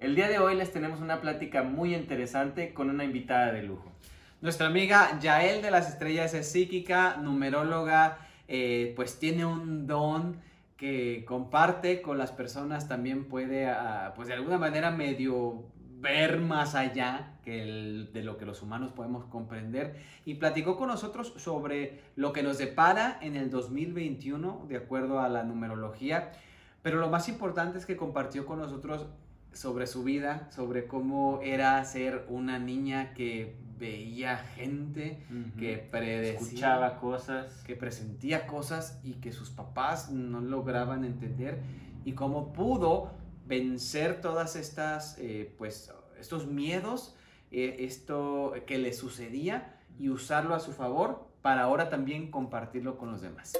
El día de hoy les tenemos una plática muy interesante con una invitada de lujo. Nuestra amiga Yael de las Estrellas es psíquica, numeróloga, eh, pues tiene un don que comparte con las personas, también puede, ah, pues de alguna manera medio ver más allá que de lo que los humanos podemos comprender y platicó con nosotros sobre lo que nos depara en el 2021 de acuerdo a la numerología, pero lo más importante es que compartió con nosotros sobre su vida, sobre cómo era ser una niña que veía gente, que predecía, escuchaba cosas, que presentía cosas y que sus papás no lograban entender y cómo pudo vencer todas estas, eh, pues, estos miedos, eh, esto que le sucedía y usarlo a su favor para ahora también compartirlo con los demás.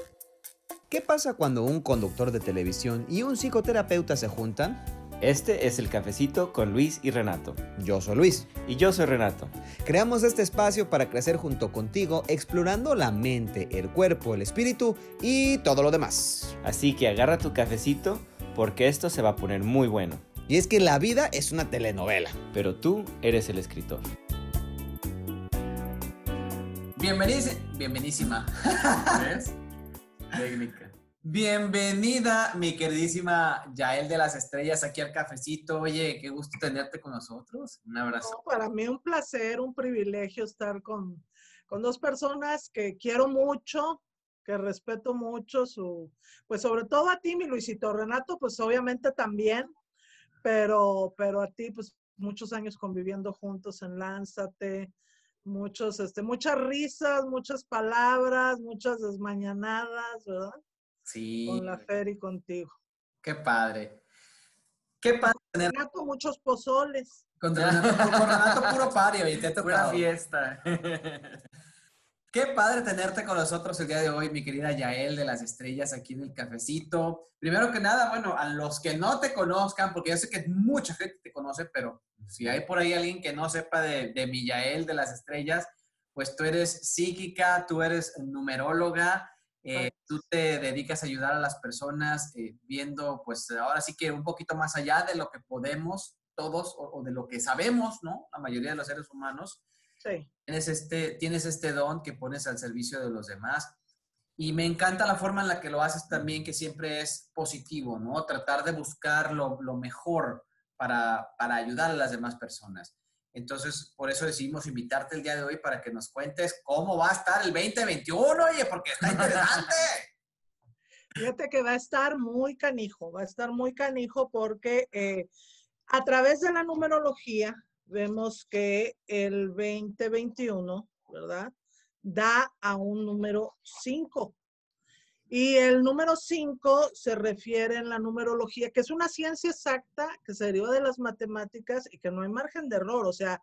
¿Qué pasa cuando un conductor de televisión y un psicoterapeuta se juntan? Este es el cafecito con Luis y Renato. Yo soy Luis. Y yo soy Renato. Creamos este espacio para crecer junto contigo, explorando la mente, el cuerpo, el espíritu y todo lo demás. Así que agarra tu cafecito porque esto se va a poner muy bueno. Y es que la vida es una telenovela. Pero tú eres el escritor. bienvenidísima. ¿Ves? Técnica. Bienvenida, mi queridísima Yael de las Estrellas, aquí al cafecito. Oye, qué gusto tenerte con nosotros. Un abrazo. para mí un placer, un privilegio estar con, con dos personas que quiero mucho, que respeto mucho, su, pues sobre todo a ti, mi Luisito Renato, pues obviamente también, pero, pero a ti, pues muchos años conviviendo juntos en Lánzate, muchos, este, muchas risas, muchas palabras, muchas desmañanadas, ¿verdad? Sí. Con la Fer y contigo. Qué padre. Qué padre tener. Renato, muchos pozoles. Con Renato, puro pario y te ha Pura fiesta. Qué padre tenerte con nosotros el día de hoy, mi querida Yael de las Estrellas, aquí en el cafecito. Primero que nada, bueno, a los que no te conozcan, porque yo sé que mucha gente te conoce, pero si hay por ahí alguien que no sepa de, de mi Yael de las Estrellas, pues tú eres psíquica, tú eres numeróloga, eh, tú te dedicas a ayudar a las personas eh, viendo, pues ahora sí que un poquito más allá de lo que podemos todos o, de lo que sabemos, ¿no? La mayoría de los seres humanos. Sí. Tienes este, tienes este don que pones al servicio de los demás. Y me encanta la forma en la que lo haces también, que siempre es positivo, ¿no? Tratar de buscar lo, lo mejor para, para ayudar a las demás personas. Entonces, por eso decidimos invitarte el día de hoy para que nos cuentes cómo va a estar el 2021, oye, porque está interesante. Fíjate que va a estar muy canijo, va a estar muy canijo porque eh, a través de la numerología vemos que el 2021, ¿verdad? Da a un número 5. Y el número 5 se refiere en la numerología, que es una ciencia exacta que se deriva de las matemáticas y que no hay margen de error. O sea,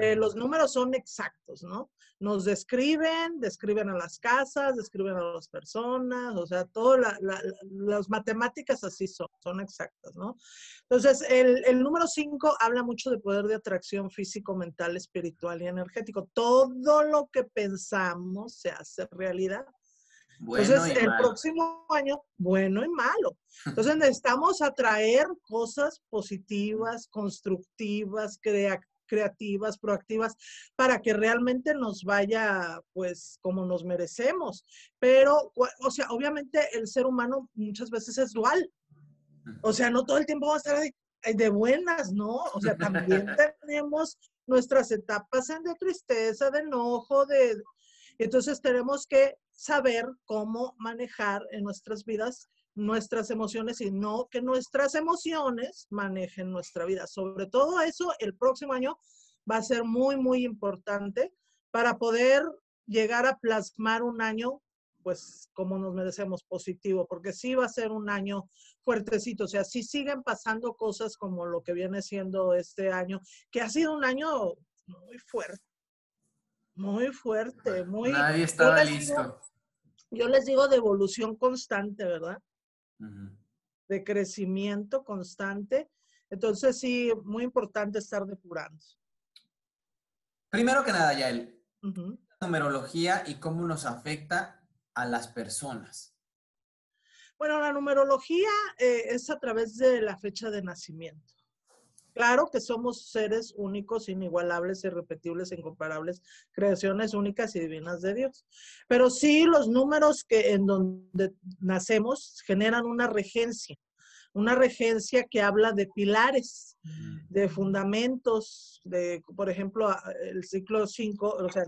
eh, los números son exactos, ¿no? Nos describen, describen a las casas, describen a las personas, o sea, todas las matemáticas así son, son exactas, ¿no? Entonces, el, el número 5 habla mucho de poder de atracción físico, mental, espiritual y energético. Todo lo que pensamos se hace realidad. Entonces, el próximo año, bueno y malo. Entonces, necesitamos atraer cosas positivas, constructivas, creativas, proactivas, para que realmente nos vaya, pues, como nos merecemos. Pero, o sea, obviamente el ser humano muchas veces es dual. O sea, no todo el tiempo va a estar de, buenas, ¿no? O sea, también tenemos nuestras etapas de tristeza, de enojo, de... Entonces tenemos que saber cómo manejar en nuestras vidas nuestras emociones y no que nuestras emociones manejen nuestra vida. Sobre todo eso, el próximo año va a ser muy, muy importante para poder llegar a plasmar un año, pues como nos merecemos, positivo, porque sí va a ser un año fuertecito. O sea, sí siguen pasando cosas como lo que viene siendo este año, que ha sido un año muy fuerte. Muy fuerte, muy... Nadie estaba listo yo les digo de evolución constante, ¿verdad? De crecimiento constante. Entonces, sí, muy importante estar depurando. Primero que nada, Yael, numerología y cómo nos afecta a las personas. Bueno, la numerología eh, es a través de la fecha de nacimiento. Claro que somos seres únicos, inigualables, irrepetibles, incomparables, creaciones únicas y divinas de Dios. Pero sí los números que en donde nacemos generan una regencia, una regencia que habla de pilares, de fundamentos, de, por ejemplo, el ciclo 5, o sea,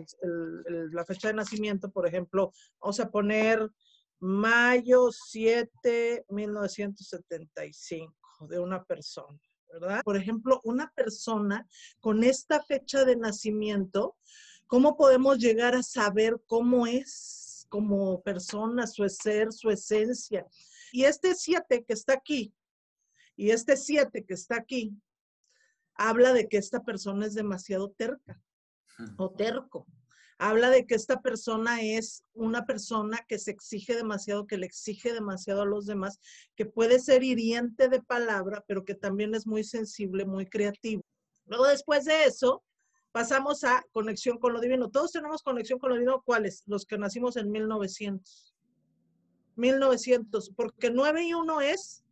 la fecha de nacimiento, por ejemplo, vamos a poner mayo 7, 1975 de una persona. ¿Verdad? Por ejemplo, una persona con esta fecha de nacimiento, ¿cómo podemos llegar a saber cómo es como persona, su ser, su esencia? Y este 7 que está aquí, y este 7 que está aquí, habla de que esta persona es demasiado terca o terco habla de que esta persona es una persona que se exige demasiado, que le exige demasiado a los demás, que puede ser hiriente de palabra, pero que también es muy sensible, muy creativo. Luego después de eso, pasamos a conexión con lo divino. Todos tenemos conexión con lo divino. ¿Cuáles? Los que nacimos en 1900. 1900, porque 9 y 1 es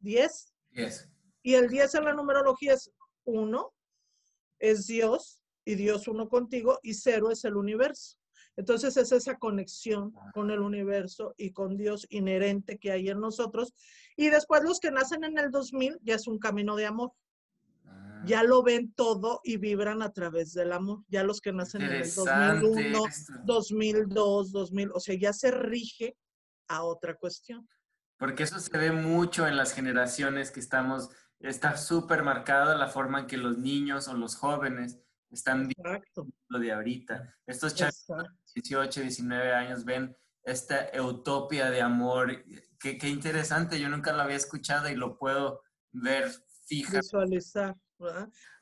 10. 10. Y el 10 en la numerología es 1, es Dios, y Dios uno contigo y cero es el universo. Entonces es esa conexión con el universo y con Dios inherente que hay en nosotros. Y después los que nacen en el 2000 ya es un camino de amor. Ah. Ya lo ven todo y vibran a través del amor. Ya los que nacen en el 2001, 2002, 2000, o sea, ya se rige a otra cuestión. Porque eso se ve mucho en las generaciones que estamos, está súper marcada la forma en que los niños o los jóvenes están viendo lo de ahorita. Estos chavos de 18, 19 años ven esta utopia de amor. Qué, qué, interesante, yo nunca lo había escuchado y lo puedo ver fija. Visualizar.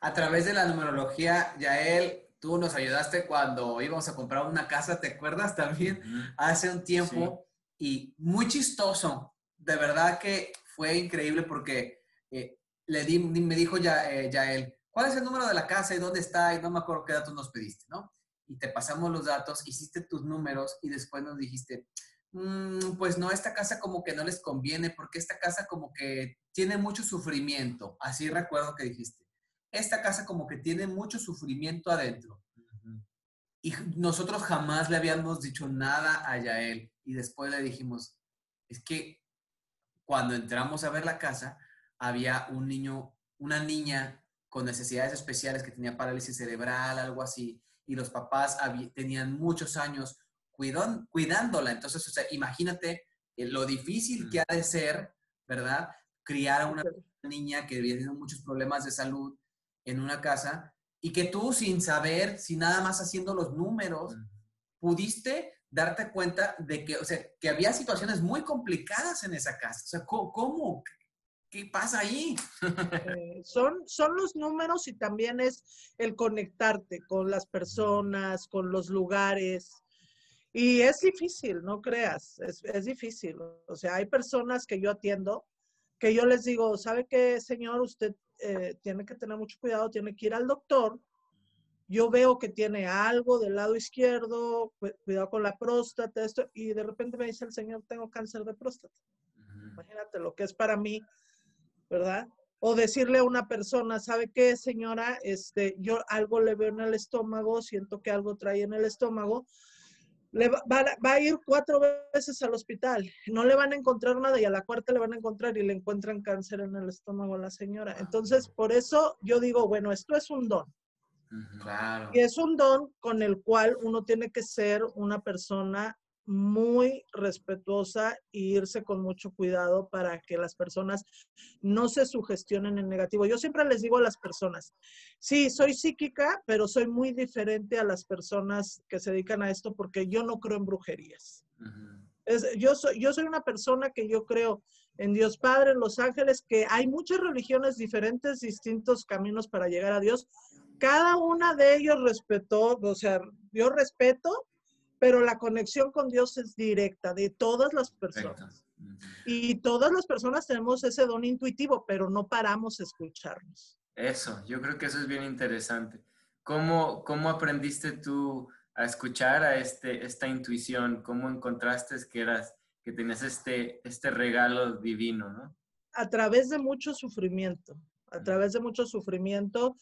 A través de la numerología, Yael, tú nos ayudaste cuando íbamos a comprar una casa, ¿te acuerdas también? Hace un tiempo. Y muy chistoso. De verdad que fue increíble porque eh, le di, me dijo ya, eh, Yael, ¿cuál es el número de la casa y dónde está? Y no me acuerdo qué datos nos pediste, ¿no? Y te pasamos los datos, hiciste tus números y después nos dijiste, mm, pues no, esta casa como que no les conviene porque esta casa como que tiene mucho sufrimiento. Así recuerdo que dijiste. Esta casa como que tiene mucho sufrimiento adentro. Y nosotros jamás le habíamos dicho nada a Yael. Y después le dijimos, es que cuando entramos a ver la casa, había un niño, una niña con necesidades especiales que tenía parálisis cerebral, algo así, y los papás tenían muchos años cuidándola. Entonces, o sea, imagínate eh, lo difícil que ha de ser, ¿verdad? Criar a una niña que viene muchos problemas de salud en una casa y que tú sin saber, sin nada más haciendo los números, pudiste darte cuenta de que, o sea, que había situaciones muy complicadas en esa casa. O sea, ¿cómo? ¿Qué pasa ahí? Eh, son, son los números y también es el conectarte con las personas, con los lugares. Y es difícil, no creas, es, es difícil. O sea, hay personas que yo atiendo que yo les digo, ¿sabe qué, señor? Usted eh, tiene que tener mucho cuidado, tiene que ir al doctor. Yo veo que tiene algo del lado izquierdo, cuidado con la próstata, esto, y de repente me dice el señor, tengo cáncer de próstata. Imagínate lo que es para mí ¿verdad? O decirle a una persona, ¿sabe qué, señora? Este, yo algo le veo en el estómago, siento que algo trae en el estómago. Le va, va, a ir cuatro veces al hospital, no le van a encontrar nada y a la cuarta le van a encontrar y le encuentran cáncer en el estómago a la señora. Entonces, por eso yo digo, bueno, esto es un don. Claro. Y es un don con el cual uno tiene que ser una persona muy respetuosa e irse con mucho cuidado para que las personas no se sugestionen en negativo. Yo siempre les digo a las personas, sí, soy psíquica, pero soy muy diferente a las personas que se dedican a esto porque yo no creo en brujerías. yo, soy, yo soy una persona que yo creo en Dios Padre, en los ángeles, que hay muchas religiones diferentes, distintos caminos para llegar a Dios. Cada una de ellos respetó, o sea, yo respeto pero la conexión con Dios es directa de todas las personas. Y todas las personas tenemos ese don intuitivo, pero no paramos a escucharnos. Eso, yo creo que eso es bien interesante. ¿Cómo, cómo aprendiste tú a escuchar a este, esta intuición? ¿Cómo encontraste que, eras, que tenías este, este regalo divino? ¿no? A través de mucho sufrimiento, a través de mucho sufrimiento.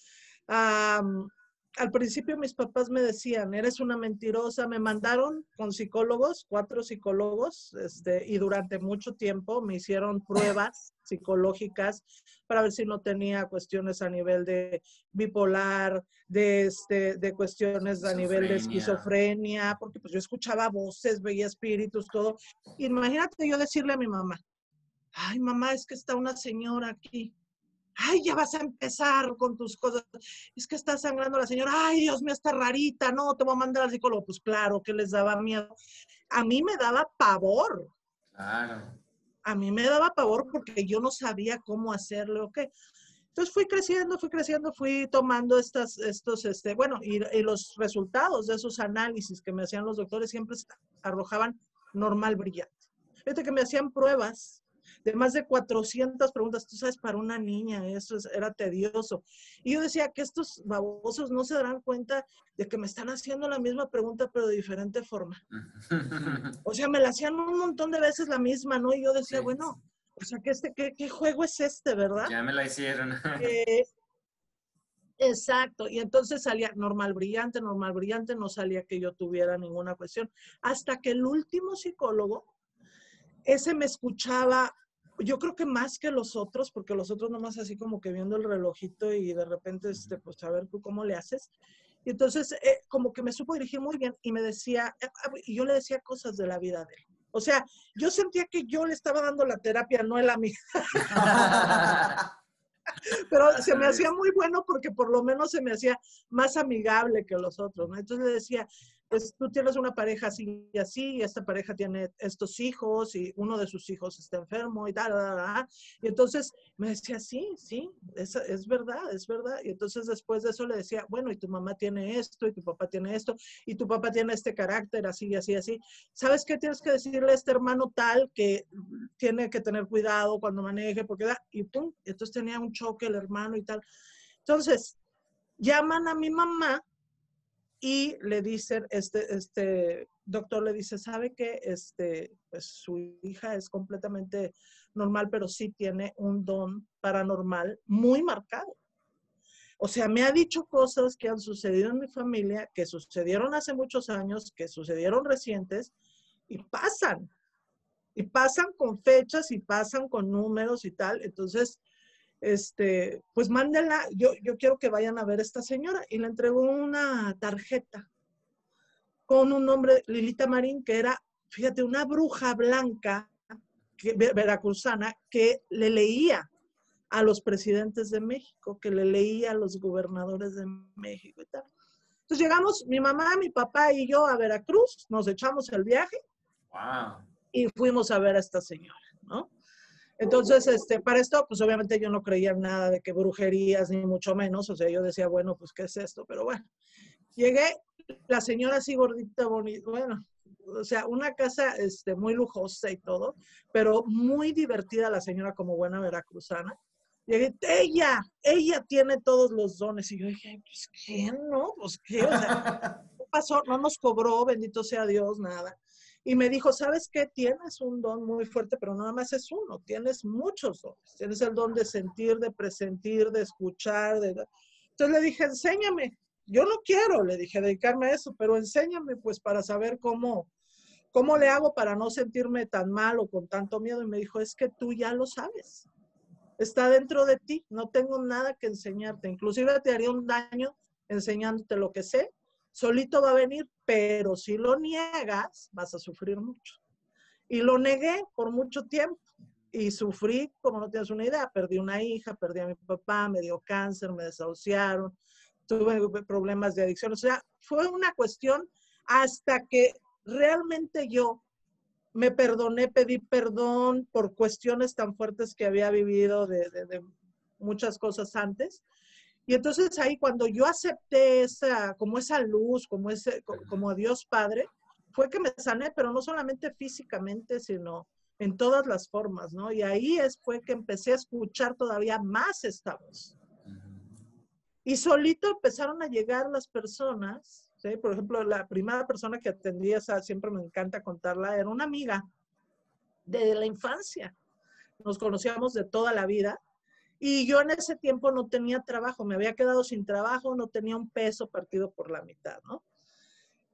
Al principio mis papás me decían, eres una mentirosa, me mandaron con psicólogos, cuatro psicólogos, este, y durante mucho tiempo me hicieron pruebas psicológicas para ver si no tenía cuestiones a nivel de bipolar, de, este, de cuestiones a nivel de esquizofrenia, porque pues yo escuchaba voces, veía espíritus, todo. Imagínate yo decirle a mi mamá, ay mamá, es que está una señora aquí. Ay, ya vas a empezar con tus cosas. Es que está sangrando la señora. Ay, Dios mío, está rarita. No, te voy a mandar al psicólogo. Pues claro que les daba miedo. A mí me daba pavor. Claro a mí me daba pavor porque yo no sabía cómo hacerlo o qué. Entonces fui creciendo, fui creciendo, fui tomando estas, estos, este, bueno, y, y, los resultados de esos análisis que me hacían los doctores siempre arrojaban normal brillante. Fíjate que me hacían pruebas de más de 400 preguntas. Tú sabes, para una niña eso era tedioso. Y yo decía que estos babosos no se darán cuenta de que me están haciendo la misma pregunta, pero de diferente forma. O sea, me la hacían un montón de veces la misma, ¿no? Y yo decía, bueno, o sea, ¿qué, este, qué, juego es este, verdad? Ya me la hicieron. Eh, exacto, y entonces salía normal brillante, normal brillante, no salía que yo tuviera ninguna cuestión, hasta que el último psicólogo, ese me escuchaba yo creo que más que los otros, porque los otros nomás así como que viendo el relojito y de repente, este, pues a ver tú cómo le haces. Y entonces, eh, como que me supo dirigir muy bien y me decía, eh, ah, y yo le decía cosas de la vida de él. O sea, yo sentía que yo le estaba dando la terapia, no él a mí. Pero se me hacía muy bueno porque por lo menos se me hacía más amigable que los otros, ¿no? Entonces le decía, pues tú tienes una pareja así y así, y esta pareja tiene estos hijos y uno de sus hijos está enfermo y tal, y entonces me decía, sí, sí, es, es verdad, es verdad. Y entonces después de eso le decía, bueno, y tu mamá tiene esto, y tu papá tiene esto, y tu papá tiene este carácter, así, y así, así. ¿Sabes qué tienes que decirle a este hermano tal que tiene que tener cuidado cuando maneje? Porque da, y pum, entonces tenía un choque el hermano y tal. Entonces, llaman a mi mamá y le dicen, este, este doctor le dice, ¿sabe que este, pues, su hija es completamente normal, pero sí tiene un don paranormal muy marcado? O sea, me ha dicho cosas que han sucedido en mi familia, que sucedieron hace muchos años, que sucedieron recientes y pasan. Y pasan con fechas y pasan con números y tal. Entonces, este, pues mándela, yo, yo quiero que vayan a ver a esta señora. Y le entregó una tarjeta con un nombre, Lilita Marín, que era, fíjate, una bruja blanca que, veracruzana que le leía a los presidentes de México, que le leía a los gobernadores de México y tal. Entonces llegamos, mi mamá, mi papá y yo a Veracruz, nos echamos el viaje y fuimos a ver a esta señora, ¿no? Entonces, este, para esto, pues obviamente yo no creía nada de que brujerías, ni mucho menos. O sea, yo decía, bueno, pues, ¿qué es esto? Pero bueno, llegué, la señora así gordita, bonita, bueno, o sea, una casa este, muy lujosa y todo, pero muy divertida la señora como buena veracruzana. Llegué, ella, ella tiene todos los dones. Y yo dije, pues, ¿quién no? Pues, ¿qué pasó? No nos cobró, bendito sea Dios, nada. Y me dijo, ¿sabes qué? Tienes un don muy fuerte, pero nada más es uno, tienes muchos dones. Tienes el don de sentir, de presentir, de escuchar. De... Entonces le dije, enséñame. Yo no quiero, le dije, dedicarme a eso, pero enséñame pues para saber cómo, cómo le hago para no sentirme tan mal o con tanto miedo. Y me dijo, es que tú ya lo sabes. Está dentro de ti, no tengo nada que enseñarte. Inclusive te haría un daño enseñándote lo que sé solito va a venir, pero si lo niegas, vas a sufrir mucho. Y lo negué por mucho tiempo y sufrí, como no tienes una idea, perdí una hija, perdí a mi papá, me dio cáncer, me desahuciaron, tuve problemas de adicción, o sea, fue una cuestión hasta que realmente yo me perdoné, pedí perdón por cuestiones tan fuertes que había vivido de, de muchas cosas antes y entonces ahí cuando yo acepté esa, como esa luz, como, ese, como Dios Padre, fue que me sané, pero no solamente físicamente, sino en todas las formas, ¿no? Y ahí es, fue que empecé a escuchar todavía más esta voz. Y solito empezaron a llegar las personas, ¿sí? Por ejemplo, la primera persona que atendía, esa, siempre me encanta contarla, era una amiga de la infancia. Nos conocíamos de toda la vida Y yo en ese tiempo no tenía trabajo, me había quedado sin trabajo, no tenía un peso partido por la mitad, ¿no?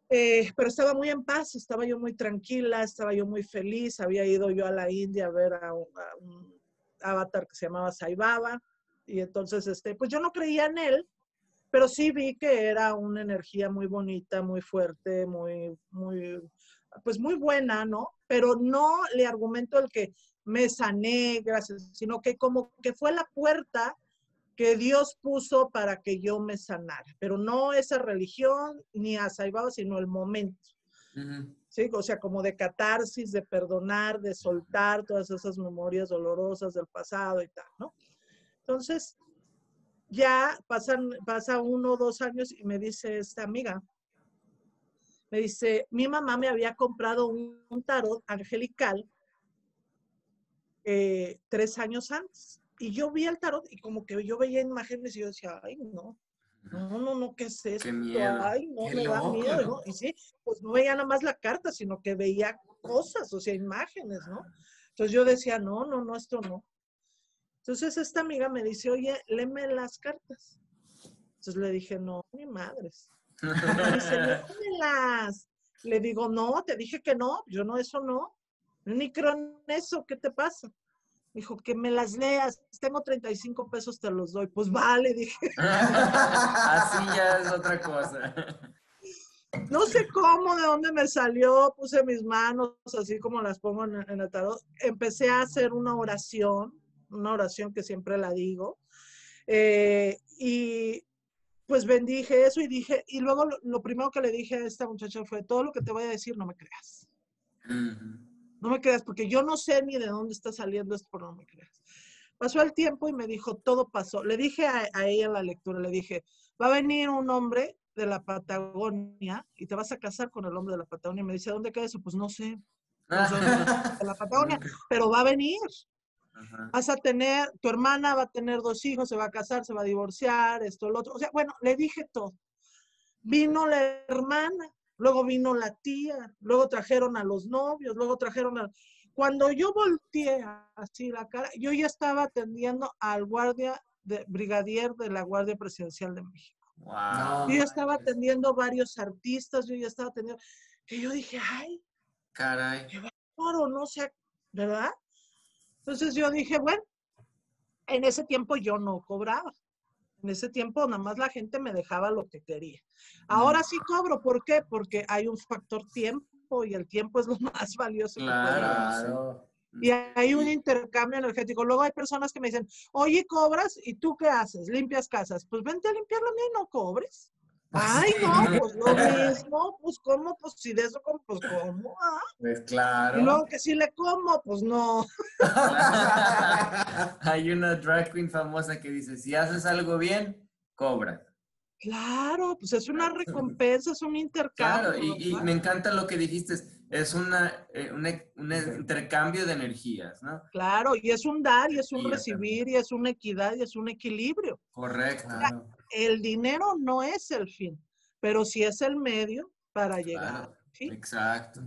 Eh, pero estaba muy en paz, estaba yo muy tranquila, estaba yo muy feliz. Había ido yo a la India a ver a un, avatar que se llamaba Saibaba. Y entonces, este, pues yo no creía en él, pero sí vi que era una energía muy bonita, muy fuerte, muy, muy, pues muy buena, ¿no? Pero no le argumento el que me sané, gracias, sino que como que fue la puerta que Dios puso para que yo me sanara, pero no esa religión ni a Saibaba, sino el momento. ¿Sí? O sea, como de catarsis, de perdonar, de soltar todas esas memorias dolorosas del pasado y tal, ¿no? Entonces, ya pasan, pasa uno o dos años y me dice esta amiga, me dice, mi mamá me había comprado un, tarot angelical eh, tres años antes y yo vi el tarot y como que yo veía imágenes y yo decía, ay, no, no, no, no, ¿qué es esto? Ay, no, me da miedo, ¿no? Y sí, pues no veía nada más la carta, sino que veía cosas, o sea, imágenes, ¿no? Entonces yo decía, no, no, no, esto no. Entonces esta amiga me dice, oye, léeme las cartas. Entonces le dije, no, mi madres. Me dice, lémelas. Le digo, no, te dije que no, yo no, eso no. Ni creo en eso, ¿qué te pasa? Dijo, que me las leas, tengo 35 pesos, te los doy. Pues vale, dije. Así ya es otra cosa. No sé cómo, de dónde me salió, puse mis manos así como las pongo en, el tarot. Empecé a hacer una oración, una oración que siempre la digo. Eh, y pues bendije eso y dije, y luego lo, primero que le dije a esta muchacha fue, todo lo que te voy a decir no me creas. No me creas, porque yo no sé ni de dónde está saliendo esto, pero no me creas. Pasó el tiempo y me dijo, todo pasó. Le dije a, ella en la lectura, le dije, va a venir un hombre de la Patagonia y te vas a casar con el hombre de la Patagonia. Y me dice, ¿dónde queda eso? Pues no sé. de la Patagonia, pero va a venir. Vas a tener, tu hermana va a tener dos hijos, se va a casar, se va a divorciar, esto, lo otro. O sea, bueno, le dije todo. Vino la hermana, luego vino la tía, luego trajeron a los novios, luego trajeron a... Cuando yo volteé así la cara, yo ya estaba atendiendo al guardia de, brigadier de la Guardia Presidencial de México. Wow. Yo ya estaba atendiendo varios artistas, yo ya estaba atendiendo, que yo dije, ay, caray, qué oro, no sé, ¿verdad? Entonces yo dije, bueno, en ese tiempo yo no cobraba. En ese tiempo nada más la gente me dejaba lo que quería. Ahora sí cobro, ¿por qué? Porque hay un factor tiempo y el tiempo es lo más valioso. Claro. Y hay un intercambio energético. Luego hay personas que me dicen, oye, cobras y tú qué haces? Limpias casas. Pues vente a limpiar la mía y no cobres. Ay, no, pues lo mismo, pues cómo, pues si de eso como, pues cómo, ah. Pues claro. Y luego que si le como, pues no. Hay una drag queen famosa que dice, si haces algo bien, cobra. Claro, pues es una recompensa, es un intercambio. Claro, y, y me encanta lo que dijiste, es una, eh, un intercambio de energías, ¿no? Claro, y es un dar, y es un recibir, y es una equidad, y es un equilibrio. Correcto el dinero no es el fin, pero sí es el medio para llegar. Exacto.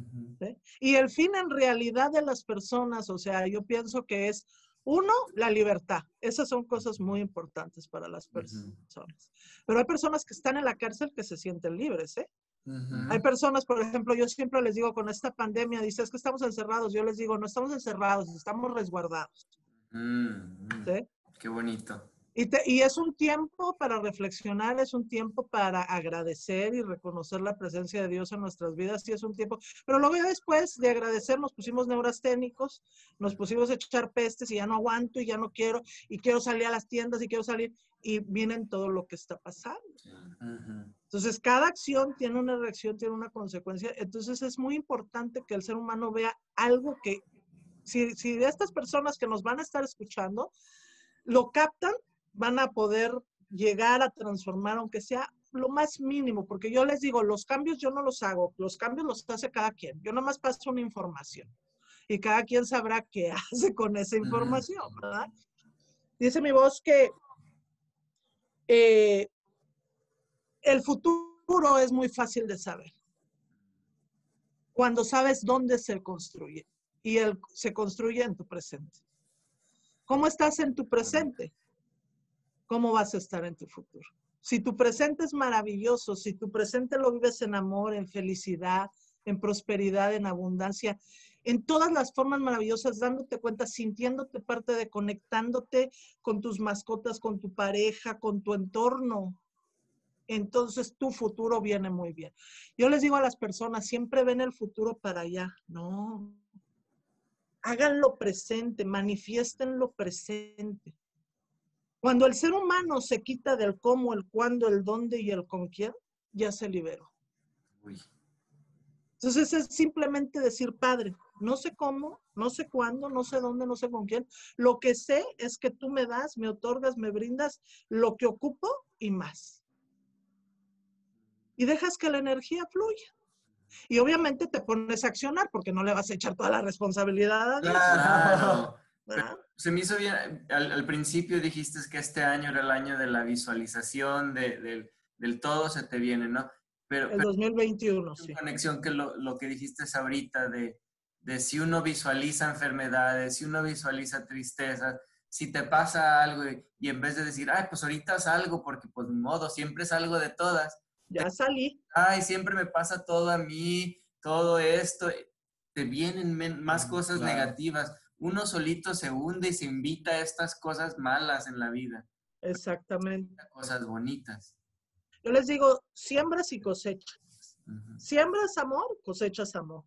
Y el fin en realidad de las personas, o sea, yo pienso que es, uno, la libertad. Esas son cosas muy importantes para las personas. Pero hay personas que están en la cárcel que se sienten libres, ¿eh? Hay personas, por ejemplo, yo siempre les digo con esta pandemia, dices que estamos encerrados, yo les digo, no estamos encerrados, estamos resguardados. Qué bonito. Y, es un tiempo para reflexionar, es un tiempo para agradecer y reconocer la presencia de Dios en nuestras vidas, sí es un tiempo. Pero luego después de agradecer nos pusimos neurasténicos, nos pusimos a echar pestes y ya no aguanto y ya no quiero y quiero salir a las tiendas y quiero salir y vienen todo lo que está pasando. Entonces, cada acción tiene una reacción, tiene una consecuencia. Entonces, es muy importante que el ser humano vea algo que, si, si de estas personas que nos van a estar escuchando, lo captan, van a poder llegar a transformar, aunque sea lo más mínimo, porque yo les digo, los cambios yo no los hago, los cambios los hace cada quien. Yo nomás paso una información y cada quien sabrá qué hace con esa información, ¿verdad? Dice mi voz que eh, el futuro es muy fácil de saber cuando sabes dónde se construye y el, se construye en tu presente. ¿Cómo estás en tu presente? ¿Cómo vas a estar en tu futuro? Si tu presente es maravilloso, si tu presente lo vives en amor, en felicidad, en prosperidad, en abundancia, en todas las formas maravillosas, dándote cuenta, sintiéndote parte de, conectándote con tus mascotas, con tu pareja, con tu entorno. Entonces tu futuro viene muy bien. Yo les digo a las personas, siempre ven el futuro para allá. No. Háganlo presente, manifiesten lo presente. Cuando el ser humano se quita del cómo, el cuándo, el dónde y el con quién, ya se liberó. Entonces es simplemente decir, Padre, no sé cómo, no sé cuándo, no sé dónde, no sé con quién. Lo que sé es que tú me das, me otorgas, me brindas lo que ocupo y más. Y dejas que la energía fluya. Y obviamente te pones a accionar porque no le vas a echar toda la responsabilidad a Dios. Claro. Se me hizo bien, al, principio dijiste que este año era el año de la visualización, de, del todo se te viene, ¿no? Pero, el 2021, sí. conexión que lo, lo, que dijiste es ahorita de, de si uno visualiza enfermedades, si uno visualiza tristezas, si te pasa algo y, en vez de decir, ay, pues ahorita es algo, porque pues ni modo, siempre es algo de todas. Ya salí. Ay, siempre me pasa todo a mí, todo esto. Te vienen más cosas negativas. Uno solito se hunde y se invita a estas cosas malas en la vida. Exactamente. Cosas bonitas. Yo les digo, siembras y cosechas. Siembras amor, cosechas amor.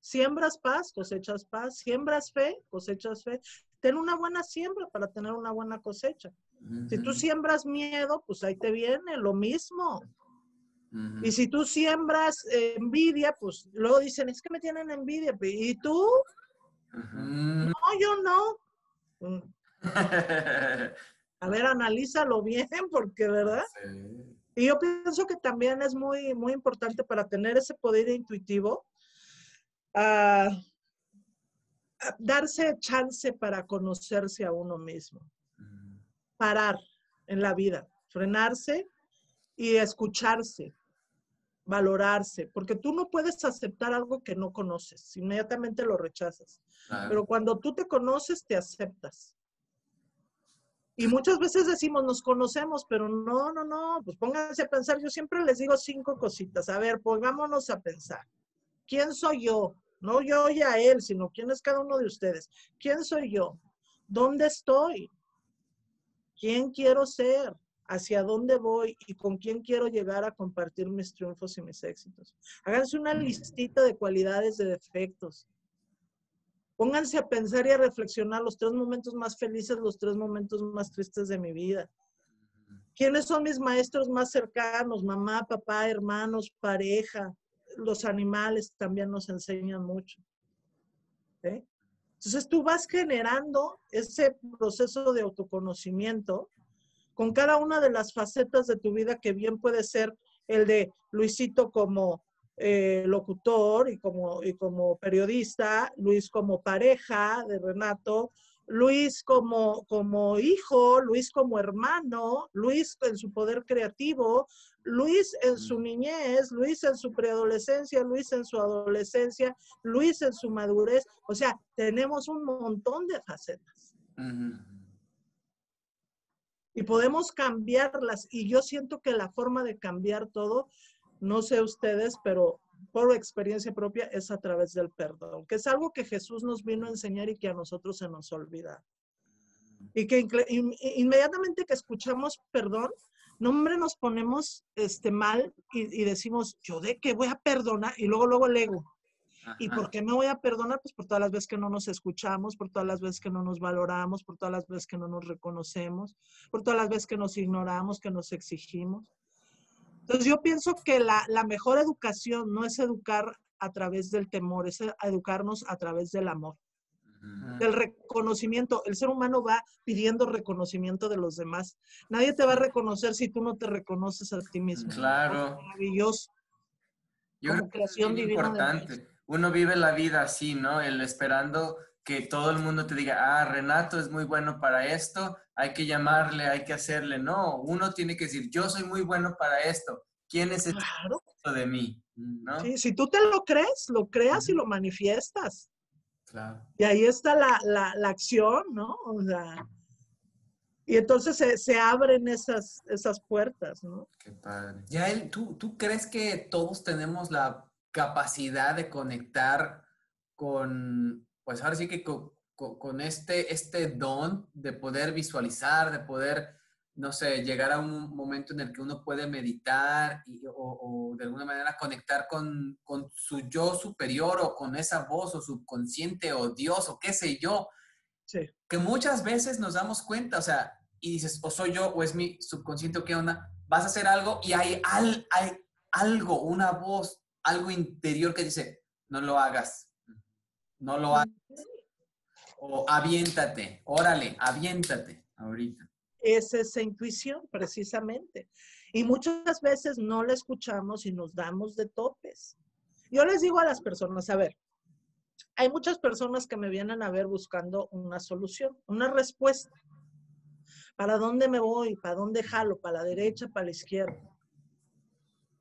Siembras paz, cosechas paz. Siembras fe, cosechas fe. Ten una buena siembra para tener una buena cosecha. Si tú siembras miedo, pues ahí te viene lo mismo. Y si tú siembras envidia, pues luego dicen, es que me tienen envidia. ¿Y tú? No, yo no. Mm. A ver, analízalo bien, porque, ¿verdad? Y yo pienso que también es muy, muy importante para tener ese poder intuitivo, ah, darse chance para conocerse a uno mismo. Parar en la vida, frenarse y escucharse, valorarse, porque tú no puedes aceptar algo que no conoces, inmediatamente lo rechazas. Pero cuando tú te conoces, te aceptas. Y muchas veces decimos, nos conocemos, pero no, no, no, pues pónganse a pensar. Yo siempre les digo cinco cositas. A ver, pongámonos a pensar. ¿Quién soy yo? No yo y a él, sino quién es cada uno de ustedes. ¿Quién soy yo? ¿Dónde estoy? ¿Quién quiero ser? ¿Hacia dónde voy? ¿Y con quién quiero llegar a compartir mis triunfos y mis éxitos? Háganse una listita de cualidades, de defectos Pónganse a pensar y a reflexionar los tres momentos más felices, los tres momentos más tristes de mi vida. ¿Quiénes son mis maestros más cercanos? Mamá, papá, hermanos, pareja. Los animales también nos enseñan mucho. Entonces tú vas generando ese proceso de autoconocimiento con cada una de las facetas de tu vida que bien puede ser el de Luisito como eh, locutor y como, y como periodista, Luis como pareja de Renato, Luis como, como hijo, Luis como hermano, Luis en su poder creativo, Luis en su niñez, Luis en su preadolescencia, Luis en su adolescencia, Luis en su madurez. O sea, tenemos un montón de facetas. Y podemos cambiarlas. Y yo siento que la forma de cambiar todo no sé ustedes, pero por experiencia propia es a través del perdón, que es algo que Jesús nos vino a enseñar y que a nosotros se nos olvida. Y que inmediatamente que escuchamos perdón, no nos ponemos este mal y, decimos, yo de qué voy a perdonar y luego luego el ego. ¿Y por qué me voy a perdonar? Pues por todas las veces que no nos escuchamos, por todas las veces que no nos valoramos, por todas las veces que no nos reconocemos, por todas las veces que nos ignoramos, que nos exigimos. Entonces yo pienso que la, mejor educación no es educar a través del temor, es educarnos a través del amor, del reconocimiento. El ser humano va pidiendo reconocimiento de los demás. Nadie te va a reconocer si tú no te reconoces a ti mismo. Claro. Maravilloso. Yo creo que es importante. Uno vive la vida así, ¿no? El esperando que todo el mundo te diga, ah, Renato es muy bueno para esto, hay que llamarle, hay que hacerle. No, uno tiene que decir, yo soy muy bueno para esto. ¿Quién es esto de mí? ¿No? Sí, si tú te lo crees, lo creas y lo manifiestas. Claro. Y ahí está la, la, la acción, ¿no? O sea, Y entonces se, abren esas, esas puertas, ¿no? Qué padre. Ya, ¿tú, ¿tú crees que todos tenemos la capacidad de conectar con, pues ahora sí que con, este, este don de poder visualizar, de poder, no sé, llegar a un momento en el que uno puede meditar y, o, de alguna manera conectar con, con su yo superior o con esa voz o subconsciente o Dios o qué sé yo. Sí. Que muchas veces nos damos cuenta, o sea, y dices, o soy yo o es mi subconsciente o qué onda, vas a hacer algo y hay, al, hay algo, una voz, algo interior que dice, no lo hagas, no lo hagas. O aviéntate, órale, aviéntate ahorita. Es esa intuición, precisamente. Y muchas veces no la escuchamos y nos damos de topes. Yo les digo a las personas, a ver, hay muchas personas que me vienen a ver buscando una solución, una respuesta. ¿Para dónde me voy? ¿Para dónde jalo? ¿Para la derecha? ¿Para la izquierda?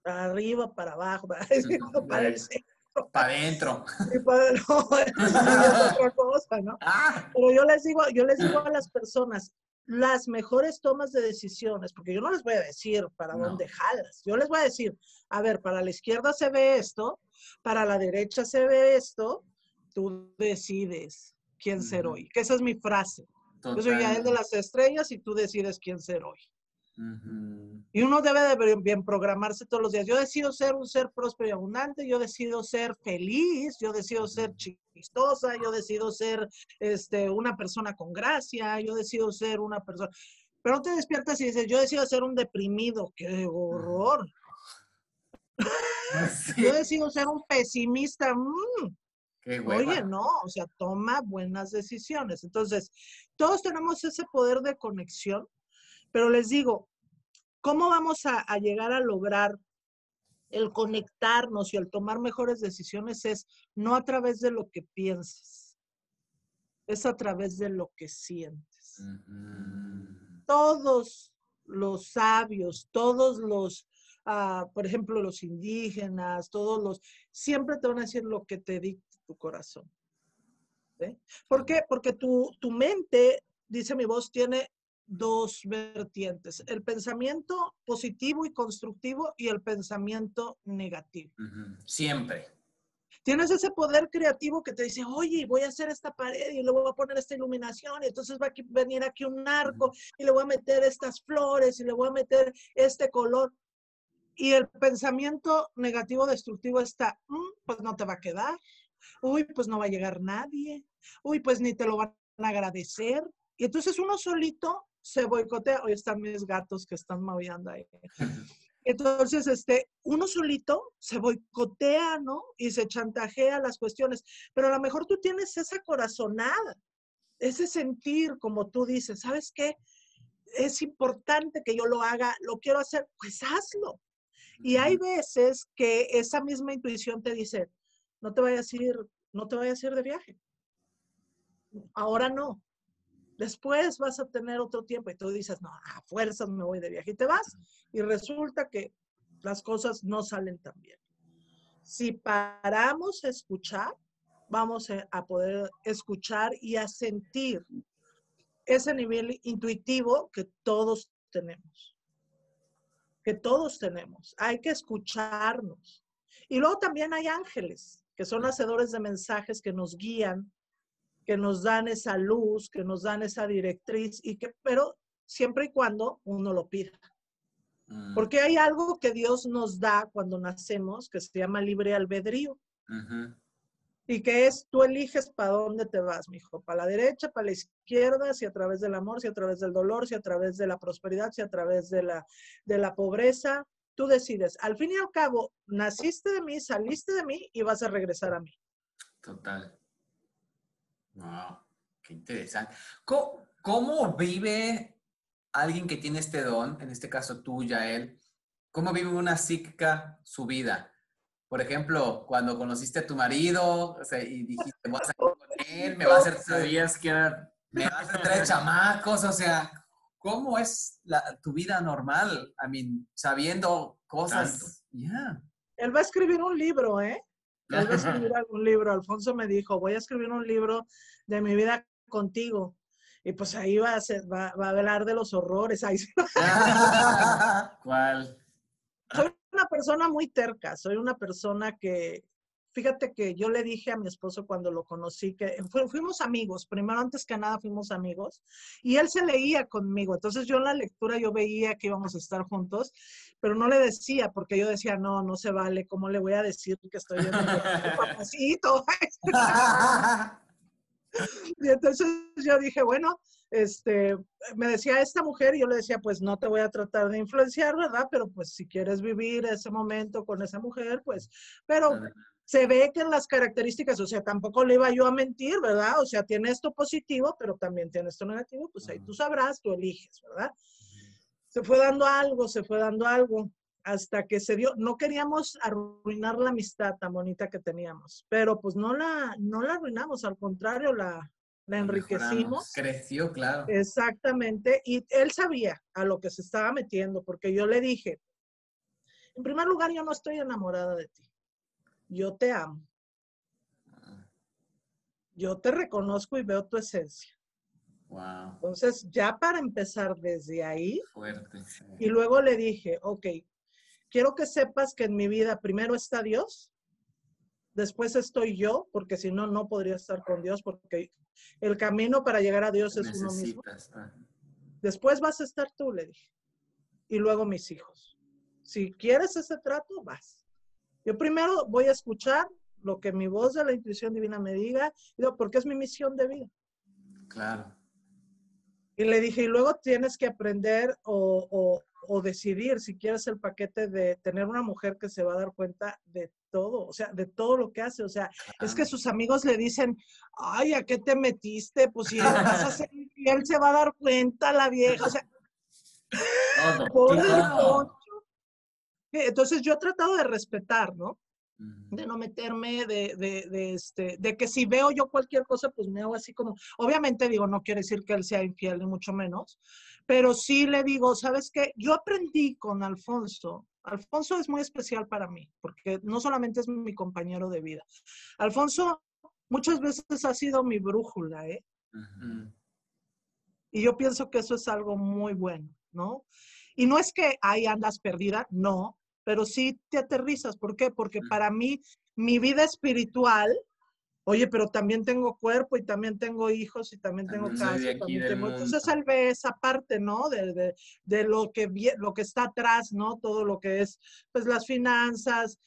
¿Para arriba? ¿Para abajo? ¿Para, para el centro? Para adentro. otra cosa, ¿no? Ah. Pero yo les digo, yo les digo a las personas, las mejores tomas de decisiones, porque yo no les voy a decir para dónde jalas, yo les voy a decir, a ver, para la izquierda se ve esto, para la derecha se ve esto, tú decides quién ser hoy, que esa es mi frase. Yo soy ya el de las estrellas y tú decides quién ser hoy. Y uno debe de bien programarse todos los días. Yo decido ser un ser próspero y abundante, yo decido ser feliz, yo decido ser chistosa, yo decido ser este, una persona con gracia, yo decido ser una persona... Pero no te despiertas y dices, yo decido ser un deprimido, qué horror. yo decido ser un pesimista. Mm. Oye, no, o sea, toma buenas decisiones. Entonces, todos tenemos ese poder de conexión pero les digo, ¿cómo vamos a, llegar a lograr el conectarnos y el tomar mejores decisiones? Es no a través de lo que piensas, es a través de lo que sientes. Todos los sabios, todos los, ah, por ejemplo, los indígenas, todos los, siempre te van a decir lo que te dicta tu corazón. ¿Por qué? Porque tu, tu mente, dice mi voz, tiene dos vertientes, el pensamiento positivo y constructivo y el pensamiento negativo. Siempre. Tienes ese poder creativo que te dice, oye, voy a hacer esta pared y le voy a poner esta iluminación y entonces va a venir aquí un arco y le voy a meter estas flores y le voy a meter este color. Y el pensamiento negativo destructivo está, mm, pues no te va a quedar. Uy, pues no va a llegar nadie. Uy, pues ni te lo van a agradecer. Y entonces uno solito se boicotea. Hoy están mis gatos que están maullando ahí. Entonces, este, uno solito se boicotea, ¿no? Y se chantajea las cuestiones. Pero a lo mejor tú tienes esa corazonada, ese sentir, como tú dices, ¿sabes qué? Es importante que yo lo haga, lo quiero hacer, pues hazlo. Y hay veces que esa misma intuición te dice, no te vayas a ir, no te vayas a ir de viaje. Ahora no, Después vas a tener otro tiempo y tú dices, no, a fuerzas me voy de viaje y te vas y resulta que las cosas no salen tan bien. Si paramos a escuchar, vamos a poder escuchar y a sentir ese nivel intuitivo que todos tenemos. Que todos tenemos. Hay que escucharnos. Y luego también hay ángeles, que son hacedores de mensajes que nos guían que nos dan esa luz, que nos dan esa directriz, y que, pero siempre y cuando uno lo pida. Mm. Porque hay algo que Dios nos da cuando nacemos que se llama libre albedrío. Y que es, tú eliges para dónde te vas, mi hijo, para la derecha, para la izquierda, si a través del amor, si a través del dolor, si a través de la prosperidad, si a través de la, de la pobreza. Tú decides. Al fin y al cabo, naciste de mí, saliste de mí y vas a regresar a mí. Total. Wow, qué interesante. ¿Cómo, vive alguien que tiene este don, en este caso tú, Yael? ¿Cómo vive una psíquica su vida? Por ejemplo, cuando conociste a tu marido y dijiste, voy a salir con él, me va a hacer, sabías que me va a hacer tres chamacos, o sea, ¿cómo es tu vida normal? I mean, sabiendo cosas. Él va a escribir un libro, ¿eh? Voy a escribir algún libro. Alfonso me dijo, voy a escribir un libro de mi vida contigo. Y pues ahí va a, ser, va, a hablar de los horrores. Ahí. ¿Cuál? Soy una persona muy terca, soy una persona que, fíjate que yo le dije a mi esposo cuando lo conocí que fuimos amigos, primero antes que nada fuimos amigos, y él se leía conmigo, entonces yo en la lectura yo veía que íbamos a estar juntos, pero no le decía, porque yo decía, no, no se vale, ¿cómo le voy a decir que estoy viendo papacito? y entonces yo dije, bueno, este, me decía esta mujer y yo le decía, pues no te voy a tratar de influenciar, ¿verdad? Pero pues si quieres vivir ese momento con esa mujer, pues, pero se ve que en las características, o sea, tampoco le iba yo a mentir, ¿verdad? O sea, tiene esto positivo, pero también tiene esto negativo, pues ahí tú sabrás, tú eliges, ¿verdad? Se fue dando algo, se fue dando algo, hasta que se dio, no queríamos arruinar la amistad tan bonita que teníamos, pero pues no la, no la arruinamos, al contrario, la, la enriquecimos. Creció, claro. Exactamente, y él sabía a lo que se estaba metiendo, porque yo le dije, en primer lugar, yo no estoy enamorada de ti yo te amo. Yo te reconozco y veo tu esencia. Wow. Entonces, ya para empezar desde ahí, Fuerte, y luego le dije, ok, quiero que sepas que en mi vida primero está Dios, después estoy yo, porque si no, no podría estar con Dios, porque el camino para llegar a Dios es uno mismo. Ah. Después vas a estar tú, le dije, y luego mis hijos. Si quieres ese trato, vas. Yo primero voy a escuchar lo que mi voz de la intuición divina me diga, porque es mi misión de vida. Claro. Y le dije, y luego tienes que aprender o, decidir si quieres el paquete de tener una mujer que se va a dar cuenta de todo, o sea, de todo lo que hace. O sea, es que sus amigos le dicen, ay, ¿a qué te metiste? Pues si vas a ser él se va a dar cuenta, la vieja. O sea, todo, entonces yo he tratado de respetar, ¿no? De no meterme, de, de, este, de que si veo yo cualquier cosa, pues me hago así como, obviamente digo, no quiere decir que él sea infiel, ni mucho menos, pero sí le digo, ¿sabes qué? Yo aprendí con Alfonso, Alfonso es muy especial para mí, porque no solamente es mi compañero de vida. Alfonso muchas veces ha sido mi brújula, ¿eh? Y yo pienso que eso es algo muy bueno, ¿no? Y no es que ahí andas perdida, no, pero sí te aterrizas. ¿Por qué? Porque para mí, mi vida espiritual, oye, pero también tengo cuerpo y también tengo hijos y también tengo casa. También tengo... Entonces él ve esa parte, ¿no? De, de, de, lo, que, lo que está atrás, ¿no? Todo lo que es, pues las finanzas,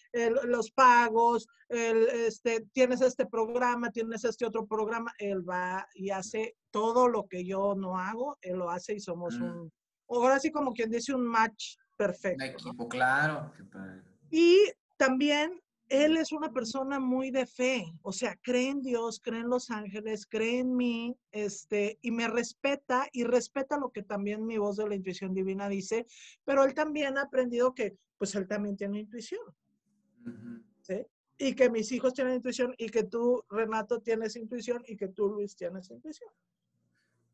los pagos, el, este, tienes este programa, tienes este otro programa, él va y hace todo lo que yo no hago, él lo hace y somos mm. un, ahora sí como quien dice un match perfecto. Un equipo, claro. Y también él es una persona muy de fe, o sea, cree en Dios, cree en los ángeles, cree en mí, este, y me respeta y respeta lo que también mi voz de la intuición divina dice, pero él también ha aprendido que, pues él también tiene intuición, ¿sí? Y que mis hijos tienen intuición y que tú, Renato, tienes intuición y que tú, Luis, tienes intuición.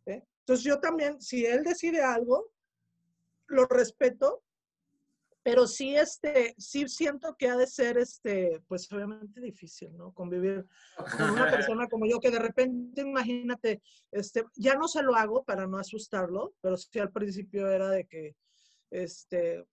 ¿sí? Entonces yo también, si él decide algo, lo respeto pero sí, este, sí siento que ha de ser, este, pues obviamente difícil, ¿no? Convivir con una persona como yo, que de repente, imagínate, este, ya no se lo hago para no asustarlo, pero sí al principio era de que, este,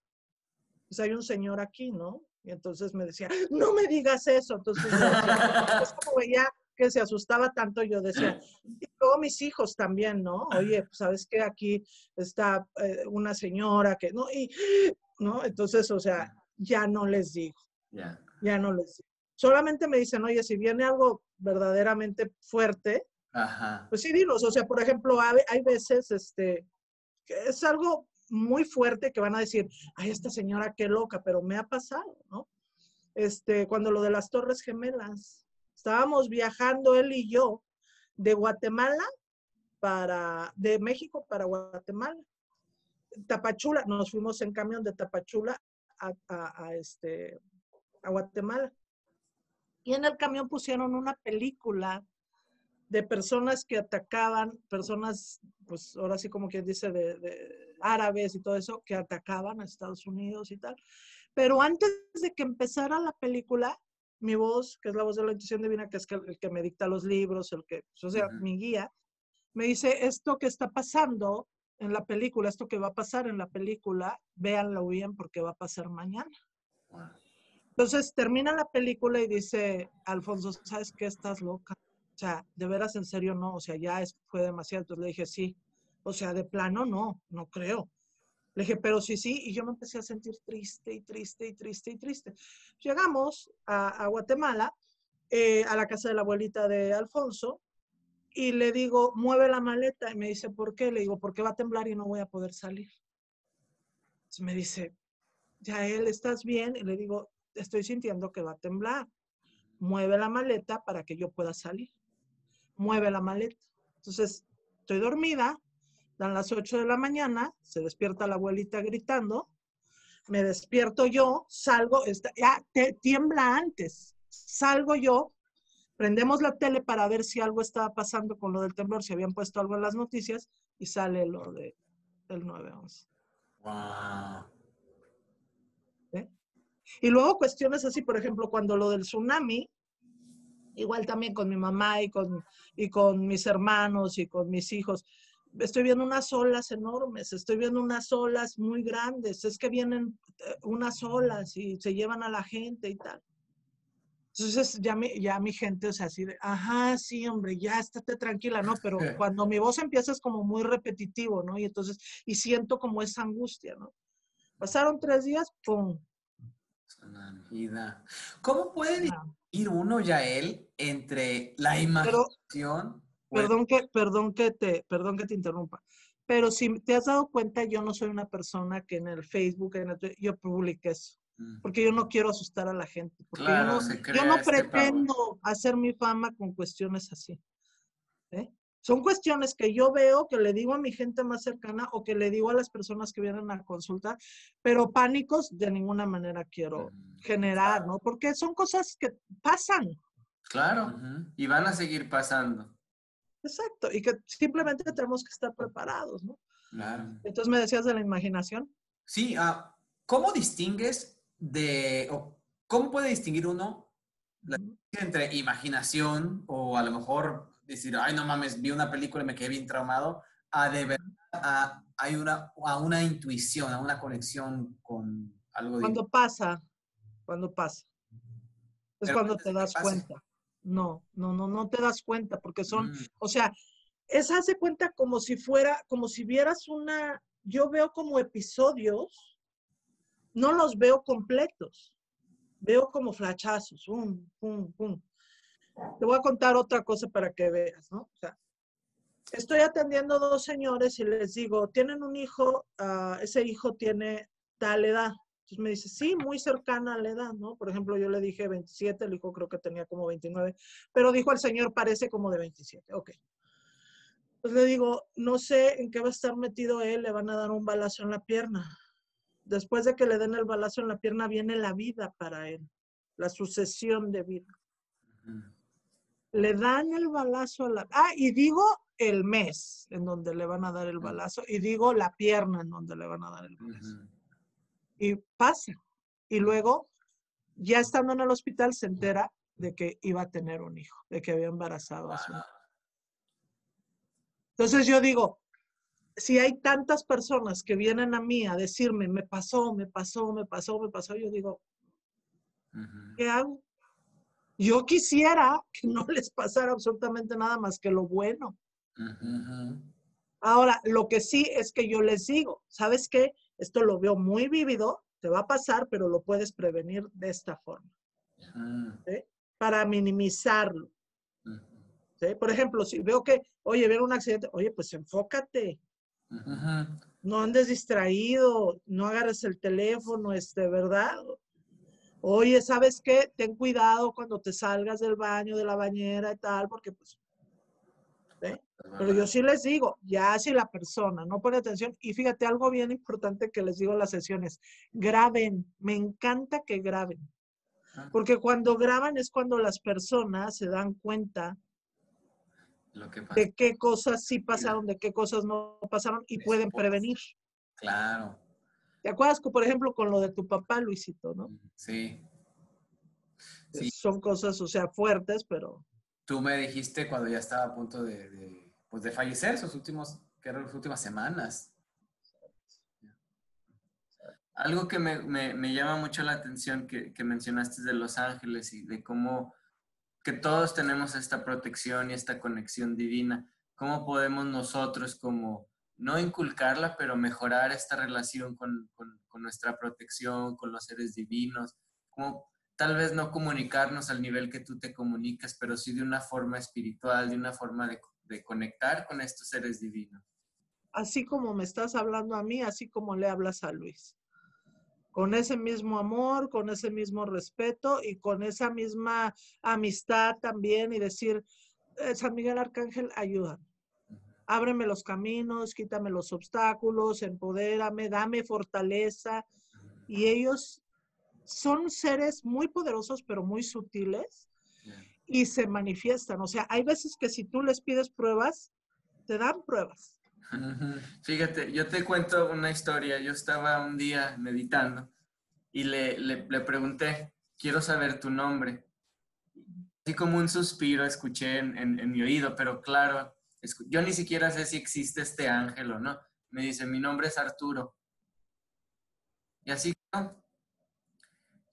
pues hay un señor aquí, ¿no? Y entonces me decía, no me digas eso. Entonces, es como veía que se asustaba tanto, yo decía, y luego mis hijos también, ¿no? Oye, pues sabes que aquí está eh, una señora que, ¿no? Y ¿no? Entonces, o sea, ya no les digo. Ya no les digo. Solamente me dicen, oye, si viene algo verdaderamente fuerte, pues sí, dinos. O sea, por ejemplo, hay, veces, este, que es algo muy fuerte que van a decir, ay, esta señora qué loca, pero me ha pasado, ¿no? Este, cuando lo de las Torres Gemelas, estábamos viajando él y yo de Guatemala para, de México para Guatemala. Tapachula, nos fuimos en camión de Tapachula a, este, a Guatemala. Y en el camión pusieron una película de personas que atacaban, personas, pues ahora sí como quien dice, de, árabes y todo eso, que atacaban a Estados Unidos y tal. Pero antes de que empezara la película, mi voz, que es la voz de la intuición divina, que es el, que me dicta los libros, el que, o sea, mi guía, me dice, esto que está pasando en la película, esto que va a pasar en la película, véanlo bien porque va a pasar mañana. Entonces termina la película y dice, Alfonso, ¿sabes qué? Estás loca. O sea, de veras, en serio, no. O sea, ya fue demasiado. Entonces le dije, sí. O sea, de plano, no, no creo. Le dije, pero sí, sí. Y yo me empecé a sentir triste y triste y triste y triste. Llegamos a, Guatemala, eh, a la casa de la abuelita de Alfonso, y le digo, mueve la maleta. Y me dice, ¿por qué? Le digo, porque va a temblar y no voy a poder salir. Me dice, ya él, ¿estás bien? Y le digo, estoy sintiendo que va a temblar. Mueve la maleta para que yo pueda salir. Mueve la maleta. Entonces, estoy dormida, dan las 8 de la mañana, se despierta la abuelita gritando, me despierto yo, salgo, ya te, tiembla antes, salgo yo, prendemos la tele para ver si algo estaba pasando con lo del temblor, si habían puesto algo en las noticias y sale lo de, del 911. Wow. ¿Eh? Y luego cuestiones así, por ejemplo, cuando lo del tsunami, igual también con mi mamá y con, y con mis hermanos y con mis hijos, estoy viendo unas olas enormes, estoy viendo unas olas muy grandes, es que vienen eh, unas olas y se llevan a la gente y tal. Entonces ya mi, ya mi gente, o sea, así de, ajá, sí, hombre, ya estate tranquila, ¿no? Pero cuando mi voz empieza es como muy repetitivo, ¿no? Y entonces, y siento como esa angustia, ¿no? Pasaron tres días, ¡pum! ¿Cómo puede ir uno, ya él, entre la imaginación? perdón, que, perdón, que te, perdón que te interrumpa. Pero si te has dado cuenta, yo no soy una persona que en el Facebook, en yo publique eso porque yo no quiero asustar a la gente, porque yo no, yo no este pretendo hacer mi fama con cuestiones así. ¿eh? Son cuestiones que yo veo, que le digo a mi gente más cercana o que le digo a las personas que vienen a consultar, pero pánicos de ninguna manera quiero mm, generar, ¿no? Porque son cosas que pasan. Claro, y van a seguir pasando. Exacto, y que simplemente tenemos que estar preparados, ¿no? Claro. Entonces me decías de la imaginación. Sí, uh, ¿cómo distingues de, ¿cómo puede distinguir uno entre imaginación o a lo mejor decir, ay, no mames, vi una película y me quedé bien traumado, a de verdad, hay una, a una intuición, a una conexión con algo. Cuando pasa, cuando pasa. Es cuando te das cuenta. No, no, no, no te das cuenta porque son, mm. o sea, es hace cuenta como si fuera, como si vieras una, yo veo como episodios no los veo completos. Veo como flachazos. Te voy a contar otra cosa para que veas, estoy atendiendo a dos señores y les digo, ¿tienen un hijo? Ah, ese hijo tiene tal edad. Entonces me dice, sí, muy cercana a la edad, ¿no? Por ejemplo, yo le dije 27, el hijo creo que tenía como 29, pero dijo el señor, parece como de 27. Ok. Entonces le digo, no sé en qué va a estar metido él, le van a dar un balazo en la pierna después de que le den el balazo en la pierna, viene la vida para él, la sucesión de vida. Le dan el balazo a la... Ah, y digo el mes en donde le van a dar el balazo, y digo la pierna en donde le van a dar el balazo. Y pasa. Y luego, ya estando en el hospital, se entera de que iba a tener un hijo, de que había embarazado a su hijo. Entonces yo digo, si hay tantas personas que vienen a mí a decirme, me pasó, me pasó, me pasó, me pasó, yo digo, ¿qué hago? Yo quisiera que no les pasara absolutamente nada más que lo bueno. Ahora, lo que sí es que yo les digo, ¿sabes qué? Esto lo veo muy vívido, te va a pasar, pero lo puedes prevenir de esta forma. Para minimizarlo. Por ejemplo, si veo que, oye, veo un accidente, oye, pues enfócate, no andes distraído, no agarres el teléfono, este, ¿verdad? Oye, ¿sabes qué? Ten cuidado cuando te salgas del baño, de la bañera y tal, porque pues... Pero yo sí les digo, ya si la persona no pone atención, y fíjate, algo bien importante que les digo en las sesiones, graben, me encanta que graben, porque cuando graban es cuando las personas se dan cuenta de qué cosas sí pasaron, de qué cosas no pasaron y pueden prevenir. Claro. ¿Te acuerdas, por ejemplo, con lo de tu papá, Luisito, no? Sí. sí. Son cosas, o sea, fuertes, pero... Tú me dijiste cuando ya estaba a punto de, pues de fallecer sus últimos, que las últimas semanas. Algo que me, me, llama mucho la atención que, que, mencionaste de Los Ángeles y de cómo que todos tenemos esta protección y esta conexión divina. ¿Cómo podemos nosotros como no inculcarla, pero mejorar esta relación con, con, con nuestra protección, con los seres divinos? ¿Cómo tal vez no comunicarnos al nivel que tú te comunicas, pero sí de una forma espiritual, de una forma de, de conectar con estos seres divinos. Así como me estás hablando a mí, así como le hablas a Luis. Con ese mismo amor, con ese mismo respeto y con esa misma amistad también y decir, eh, San Miguel Arcángel, ayuda. Ábreme los caminos, quítame los obstáculos, empodérame, dame fortaleza. Y ellos son seres muy poderosos, pero muy sutiles y se manifiestan. O sea, hay veces que si tú les pides pruebas, te dan pruebas. Fíjate, yo te cuento una historia. Yo estaba un día meditando y le, le, pregunté, quiero saber tu nombre. Así como un suspiro escuché en, mi oído, pero claro, yo ni siquiera sé si existe este ángel o no. Me dice, mi nombre es Arturo. Y así,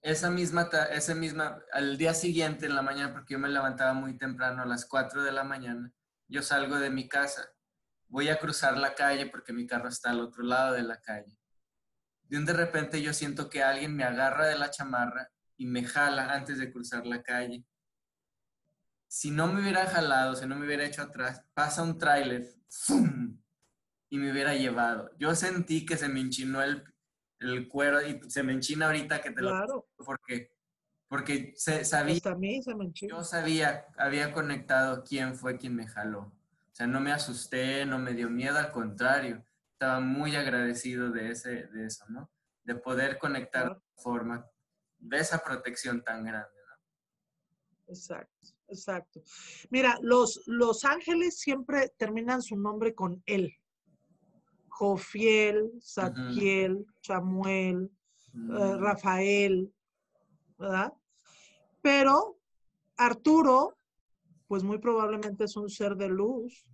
esa misma, ese misma, al día siguiente en la mañana, porque yo me levantaba muy temprano, a las 4 de la mañana, yo salgo de mi casa, voy a cruzar la calle porque mi carro está al otro lado de la calle. De un de repente yo siento que alguien me agarra de la chamarra y me jala antes de cruzar la calle. Si no me hubiera jalado, si no me hubiera hecho atrás, pasa un tráiler y me hubiera llevado. Yo sentí que se me enchinó el, el cuero y se me enchina ahorita que te lo porque porque se, sabía yo sabía había conectado quién fue quien me jaló sea no me asusté no me dio miedo al contrario estaba muy agradecido de ese de eso no de poder conectar de forma de esa protección tan grande ¿no? exacto exacto mira los los ángeles siempre terminan su nombre con él Jofiel, Zadkiel, Samuel, eh, mm. Rafael, ¿verdad? Pero Arturo, pues muy probablemente es un ser de luz.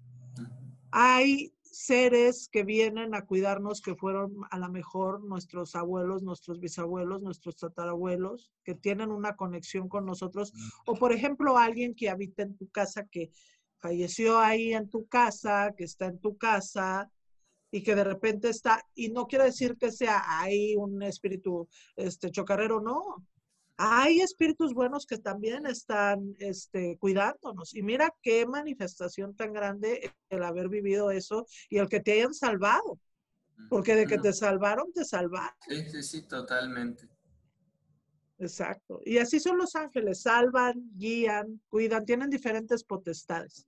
Hay seres que vienen a cuidarnos que fueron a lo mejor nuestros abuelos, nuestros bisabuelos, nuestros tatarabuelos, que tienen una conexión con nosotros. O por ejemplo, alguien que habita en tu casa, que falleció ahí en tu casa, que está en tu casa, y que de repente está, y no quiere decir que sea ahí un espíritu este, chocarrero, no. Hay espíritus buenos que también están este, cuidándonos. Y mira qué manifestación tan grande el haber vivido eso y el que te hayan salvado. Porque de que te salvaron, te salvaron. Sí, sí, sí, totalmente. Exacto. Y así son los ángeles, salvan, guían, cuidan, tienen diferentes potestades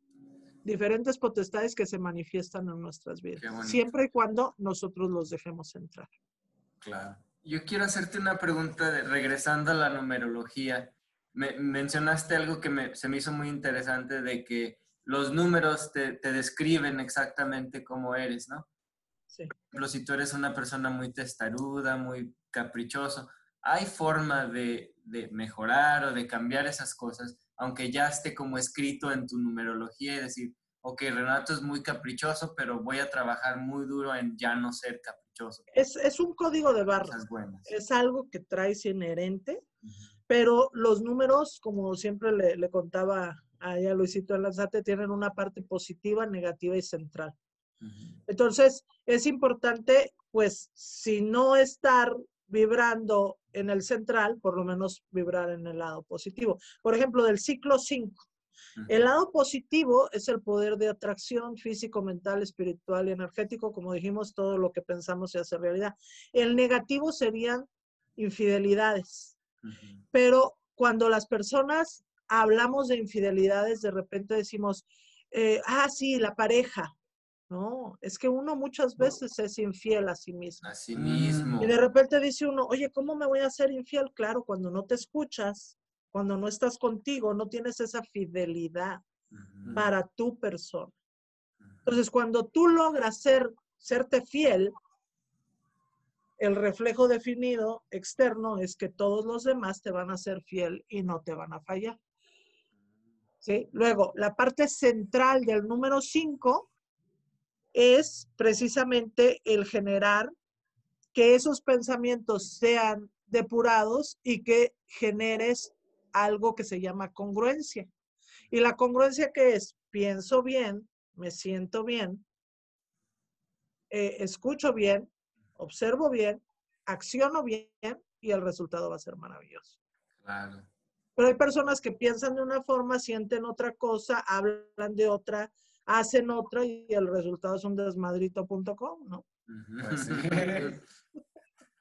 diferentes potestades que se manifiestan en nuestras vidas, siempre y cuando nosotros los dejemos entrar. Claro. Yo quiero hacerte una pregunta de, regresando a la numerología. Me, mencionaste algo que se me hizo muy interesante de que los números te, te describen exactamente cómo eres, ¿no? Sí. Por ejemplo, si tú eres una persona muy testaruda, muy caprichoso, ¿hay forma de, de mejorar o de cambiar esas cosas? aunque ya esté como escrito en tu numerología y decir, ok, Renato es muy caprichoso, pero voy a trabajar muy duro en ya no ser caprichoso. Es, un código de barras. Es algo que traes inherente, pero los números, como siempre le, contaba a Luisito Lanzate, tienen una parte positiva, negativa y central. Entonces, es importante, pues, si no estar vibrando en el central, por lo menos vibrar en el lado positivo. Por ejemplo, del ciclo 5. El lado positivo es el poder de atracción físico, mental, espiritual y energético, como dijimos, todo lo que pensamos se hace realidad. El negativo serían infidelidades. Pero cuando las personas hablamos de infidelidades, de repente decimos, eh, ah, sí, la pareja, no, es que uno muchas veces es infiel a sí mismo. A sí mismo. Y de repente dice uno, oye, ¿cómo me voy a ser infiel? Claro, cuando no te escuchas, cuando no estás contigo, no tienes esa fidelidad para tu persona. Entonces, cuando tú logras ser, serte fiel, el reflejo definido externo es que todos los demás te van a ser fiel y no te van a fallar. ¿Sí? Luego, la parte central del número 5 es precisamente el generar que esos pensamientos sean depurados y que generes algo que se llama congruencia. Y la congruencia que es, pienso bien, me siento bien, eh, escucho bien, observo bien, acciono bien y el resultado va a ser maravilloso. Claro. Pero hay personas que piensan de una forma, sienten otra cosa, hablan de otra, hacen otra y el resultado es un desmadrito.com, ¿no? Pues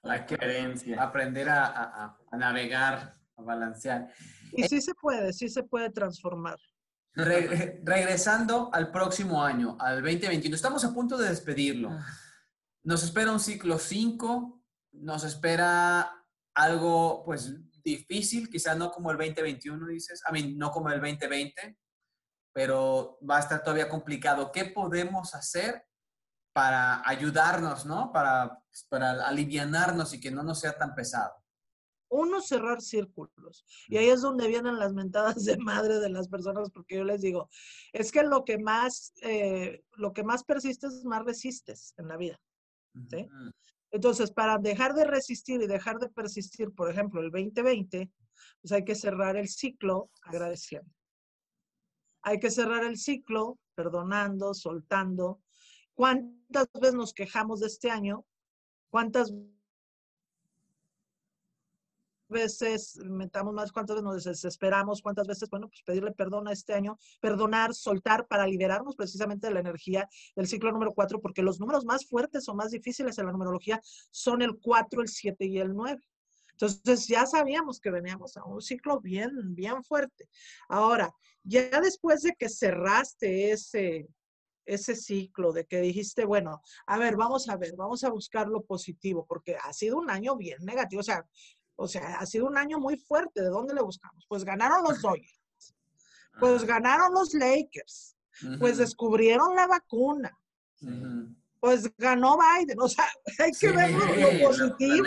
La creencia. Aprender a, navegar, a balancear. Y sí se puede, sí se puede transformar. regresando al próximo año, al 2021, estamos a punto de despedirlo. Ah. Nos espera un ciclo 5, nos espera algo pues difícil, quizás no como el 2021 dices, a mí no como el 2020, pero va a estar todavía complicado. ¿Qué podemos hacer para ayudarnos, ¿no? Para, para alivianarnos y que no nos sea tan pesado. Uno, cerrar círculos. Y ahí es donde vienen las mentadas de madre de las personas, porque yo les digo, es que lo que más, eh, lo que más persistes, más resistes en la vida. ¿sí? Entonces, para dejar de resistir y dejar de persistir, por ejemplo, el 2020, pues hay que cerrar el ciclo agradeciendo. Hay que cerrar el ciclo perdonando, soltando. ¿Cuántas veces nos quejamos de este año? ¿Cuántas veces metamos más, cuántas veces nos desesperamos, cuántas veces, bueno, pues pedirle perdón a este año, perdonar, soltar para liberarnos precisamente de la energía del ciclo número 4, porque los números más fuertes o más difíciles en la numerología son el 4, el 7 y el 9. Entonces ya sabíamos que veníamos a un ciclo bien, bien fuerte. Ahora, ya después de que cerraste ese, ese ciclo, de que dijiste, bueno, a ver, vamos a ver, vamos a buscar lo positivo, porque ha sido un año bien negativo. O sea, o sea, ha sido un año muy fuerte. ¿De dónde le buscamos? Pues ganaron los Dodgers. Pues ganaron los Lakers. Pues descubrieron la vacuna. Pues ganó Biden. O sea, hay que ver lo, positivo.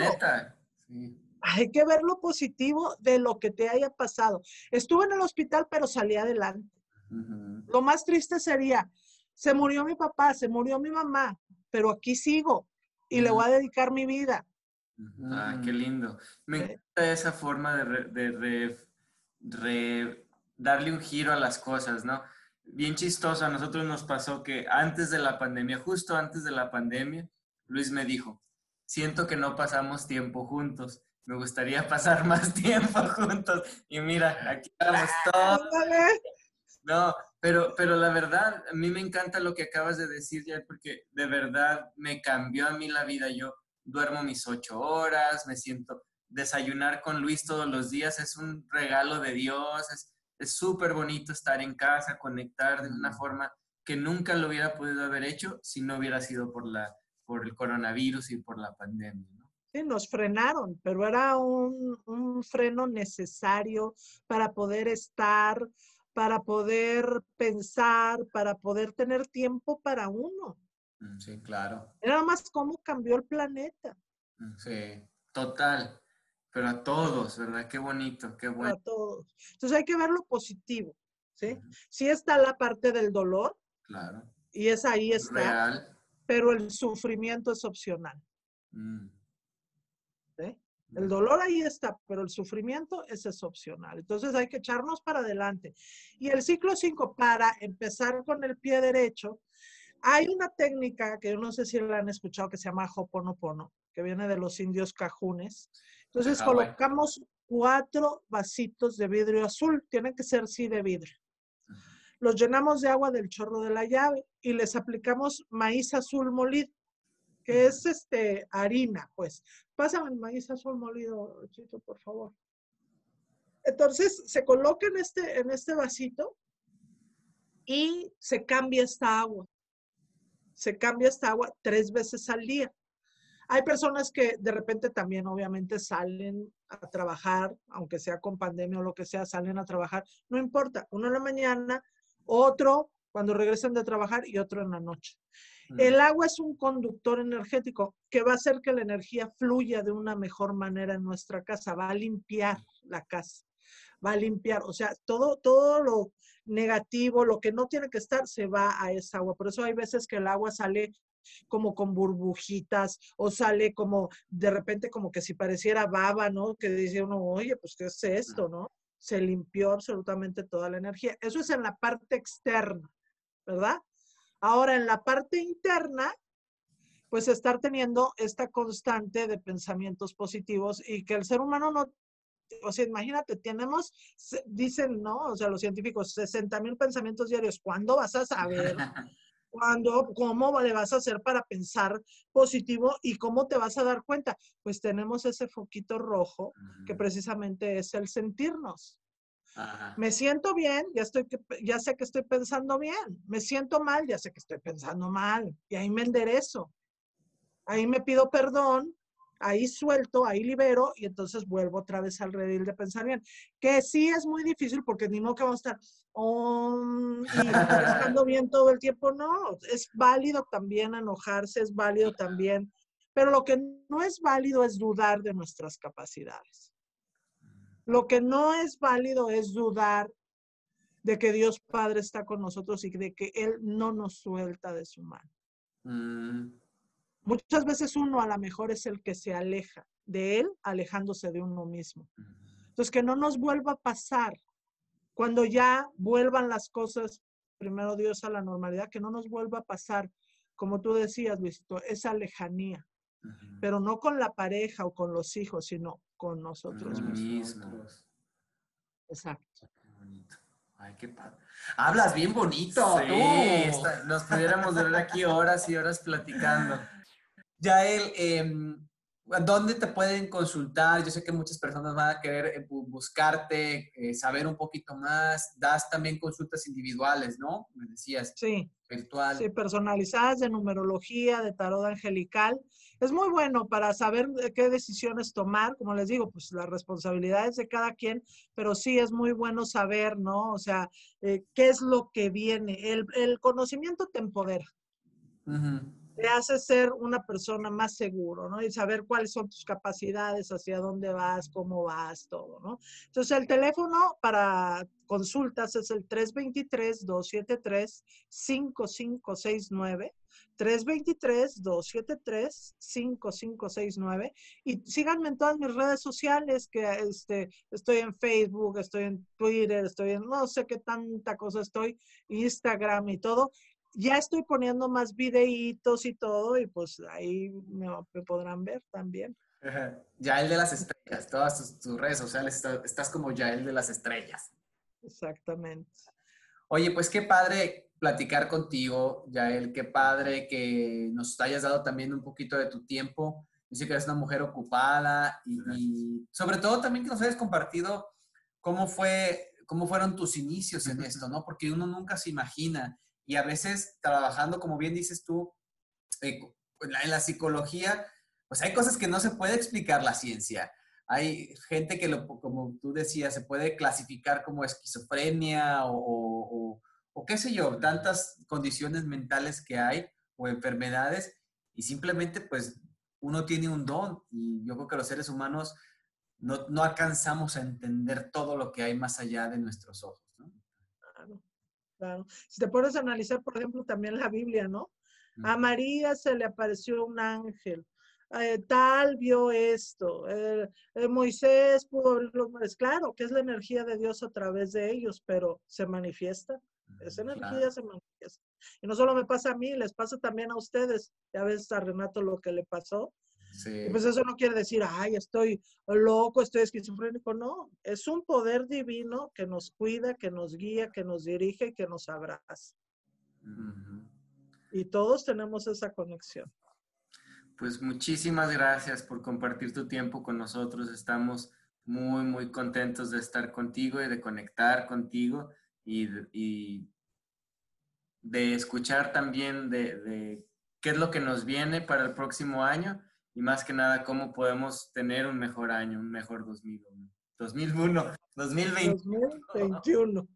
Hay que ver lo positivo de lo que te haya pasado. Estuve en el hospital, pero salí adelante. Lo más triste sería, se murió mi papá, se murió mi mamá, pero aquí sigo y le voy a dedicar mi vida. Ah, qué lindo. Me encanta esa forma de, darle un giro a las cosas, ¿no? Bien chistoso, a nosotros nos pasó que antes de la pandemia, justo antes de la pandemia, Luis me dijo, siento que no pasamos tiempo juntos, me gustaría pasar más tiempo juntos. Y mira, aquí estamos todos. No, pero, pero la verdad, a mí me encanta lo que acabas de decir, porque de verdad me cambió a mí la vida. Yo duermo mis ocho horas, me siento, desayunar con Luis todos los días es un regalo de Dios, es súper bonito estar en casa, conectar de una forma que nunca lo hubiera podido haber hecho si no hubiera sido por, la, por el coronavirus y por la pandemia. Sí, nos frenaron, pero era un, un freno necesario para poder estar, para poder pensar, para poder tener tiempo para uno. Sí, claro. Era más cómo cambió el planeta. Sí, total. Pero a todos, ¿verdad? Qué bonito, qué bueno. A todos. Entonces hay que ver lo positivo, ¿sí? Sí está la parte del dolor. Claro. Y es ahí está. Real. Pero el sufrimiento es opcional. Mm. ¿Sí? El dolor ahí está, pero el sufrimiento ese es opcional. Entonces hay que echarnos para adelante. Y el ciclo 5, para empezar con el pie derecho, hay una técnica que yo no sé si la han escuchado que se llama Hoponopono, que viene de los indios cajunes. Entonces colocamos cuatro vasitos de vidrio azul, tienen que ser sí de vidrio. Los llenamos de agua del chorro de la llave y les aplicamos maíz azul molido, que es este harina, pues. Pásame el maíz azul molido, Chito, por favor. Entonces se coloca en este, en este vasito y se cambia esta agua se cambia esta agua tres veces al día. Hay personas que de repente también obviamente salen a trabajar, aunque sea con pandemia o lo que sea, salen a trabajar. No importa, uno en la mañana, otro cuando regresan de trabajar y otro en la noche. Mm. El agua es un conductor energético que va a hacer que la energía fluya de una mejor manera en nuestra casa, va a limpiar la casa, va a limpiar, o sea, todo, todo lo negativo, lo que no tiene que estar, se va a esa agua. Por eso hay veces que el agua sale como con burbujitas o sale como de repente como que si pareciera baba, ¿no? Que dice uno, oye, pues ¿qué es esto, no? Se limpió absolutamente toda la energía. Eso es en la parte externa, ¿verdad? Ahora, en la parte interna, pues estar teniendo esta constante de pensamientos positivos y que el ser humano no, o sea, imagínate, tenemos, dicen, ¿no? O sea, los científicos, 60 mil pensamientos diarios. ¿Cuándo vas a saber? ¿Cuándo? ¿Cómo le vas a hacer para pensar positivo y cómo te vas a dar cuenta? Pues tenemos ese foquito rojo que precisamente es el sentirnos. Me siento bien, ya, estoy, ya sé que estoy pensando bien. Me siento mal, ya sé que estoy pensando mal. Y ahí me enderezo. Ahí me pido perdón, ahí suelto, ahí libero y entonces vuelvo otra vez al redil de pensar bien. Que sí es muy difícil porque ni modo que vamos a estar y pensando bien todo el tiempo. No, es válido también enojarse, es válido también. Pero lo que no es válido es dudar de nuestras capacidades. Lo que no es válido es dudar de que Dios Padre está con nosotros y de que Él no nos suelta de su mano. Mm. Muchas veces uno a lo mejor es el que se aleja de él, alejándose de uno mismo. Entonces, que no nos vuelva a pasar cuando ya vuelvan las cosas, primero Dios, a la normalidad, que no nos vuelva a pasar, como tú decías, Luisito, esa lejanía, pero no con la pareja o con los hijos, sino con nosotros mismos. Exacto. Ay, qué padre. Hablas bien bonito. Sí, nos pudiéramos ver aquí horas y horas platicando. Yael, eh, ¿dónde te pueden consultar? Yo sé que muchas personas van a querer eh, buscarte, eh, saber un poquito más. Das también consultas individuales, ¿no? Me decías. Sí. Virtual. Sí, personalizadas de numerología, de tarot angelical. Es muy bueno para saber qué decisiones tomar. Como les digo, pues las responsabilidades de cada quien, pero sí es muy bueno saber, ¿no? O sea, eh, qué es lo que viene. El, el conocimiento te empodera te hace ser una persona más seguro, ¿no? Y saber cuáles son tus capacidades, hacia dónde vas, cómo vas, todo, ¿no? Entonces, el teléfono para consultas es el 323-273-5569. 323-273-5569 y síganme en todas mis redes sociales, que este, estoy en Facebook, estoy en Twitter, estoy en no sé qué tanta cosa estoy, Instagram y todo ya estoy poniendo más videitos y todo, y pues ahí me, podrán ver también. Ya el de las estrellas, todas tus, redes sociales, estás como ya el de las estrellas. Exactamente. Oye, pues qué padre platicar contigo, Yael, qué padre que nos hayas dado también un poquito de tu tiempo. Dice que eres una mujer ocupada y, y, sobre todo también que nos hayas compartido cómo fue, cómo fueron tus inicios en esto, ¿no? Porque uno nunca se imagina y a veces trabajando, como bien dices tú, eh, en la psicología, pues hay cosas que no se puede explicar la ciencia. Hay gente que, lo, como tú decías, se puede clasificar como esquizofrenia o, o, qué sé yo, tantas condiciones mentales que hay o enfermedades y simplemente pues uno tiene un don y yo creo que los seres humanos no, no alcanzamos a entender todo lo que hay más allá de nuestros ojos. Claro. Si te pones a analizar, por ejemplo, también la Biblia, ¿no? A María se le apareció un ángel. Eh, tal vio esto. Eh, eh, Moisés pudo mares. Claro que es la energía de Dios a través de ellos, pero se manifiesta. Esa energía se manifiesta. Y no solo me pasa a mí, les pasa también a ustedes. Ya ves a Renato lo que le pasó. Pues eso no quiere decir, ay, estoy loco, estoy esquizofrénico. No, es un poder divino que nos cuida, que nos guía, que nos dirige y que nos abraza. Y todos tenemos esa conexión. Pues muchísimas gracias por compartir tu tiempo con nosotros. Estamos muy, muy contentos de estar contigo y de conectar contigo y, de escuchar también de, de qué es lo que nos viene para el próximo año y más que nada cómo podemos tener un mejor año, un mejor 2001. 2001, 2021.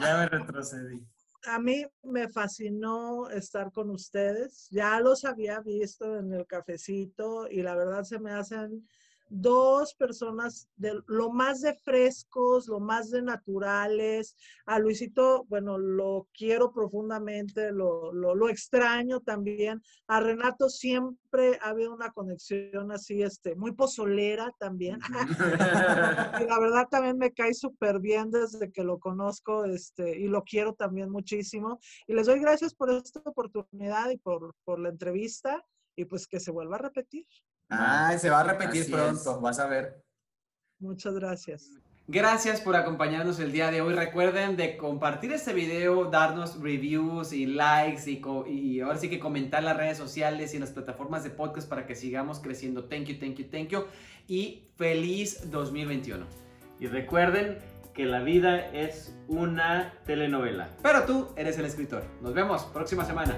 ya me retrocedí. A mí me fascinó estar con ustedes. Ya los había visto en el cafecito y la verdad se me hacen dos personas de lo más de frescos, lo más de naturales. A Luisito, bueno, lo quiero profundamente, lo, lo, extraño también. A Renato siempre ha habido una conexión así, este, muy pozolera también. y la verdad también me cae súper bien desde que lo conozco este, y lo quiero también muchísimo. Y les doy gracias por esta oportunidad y por, por la entrevista y pues que se vuelva a repetir. Ah, se va a repetir pronto, vas a ver. Muchas gracias. Gracias por acompañarnos el día de hoy. Recuerden de compartir este video, darnos reviews y likes y, y ahora sí que comentar las redes sociales y en las plataformas de podcast para que sigamos creciendo. Thank you, thank you, thank you. Y feliz 2021. Y recuerden que la vida es una telenovela. Pero tú eres el escritor. Nos vemos próxima semana.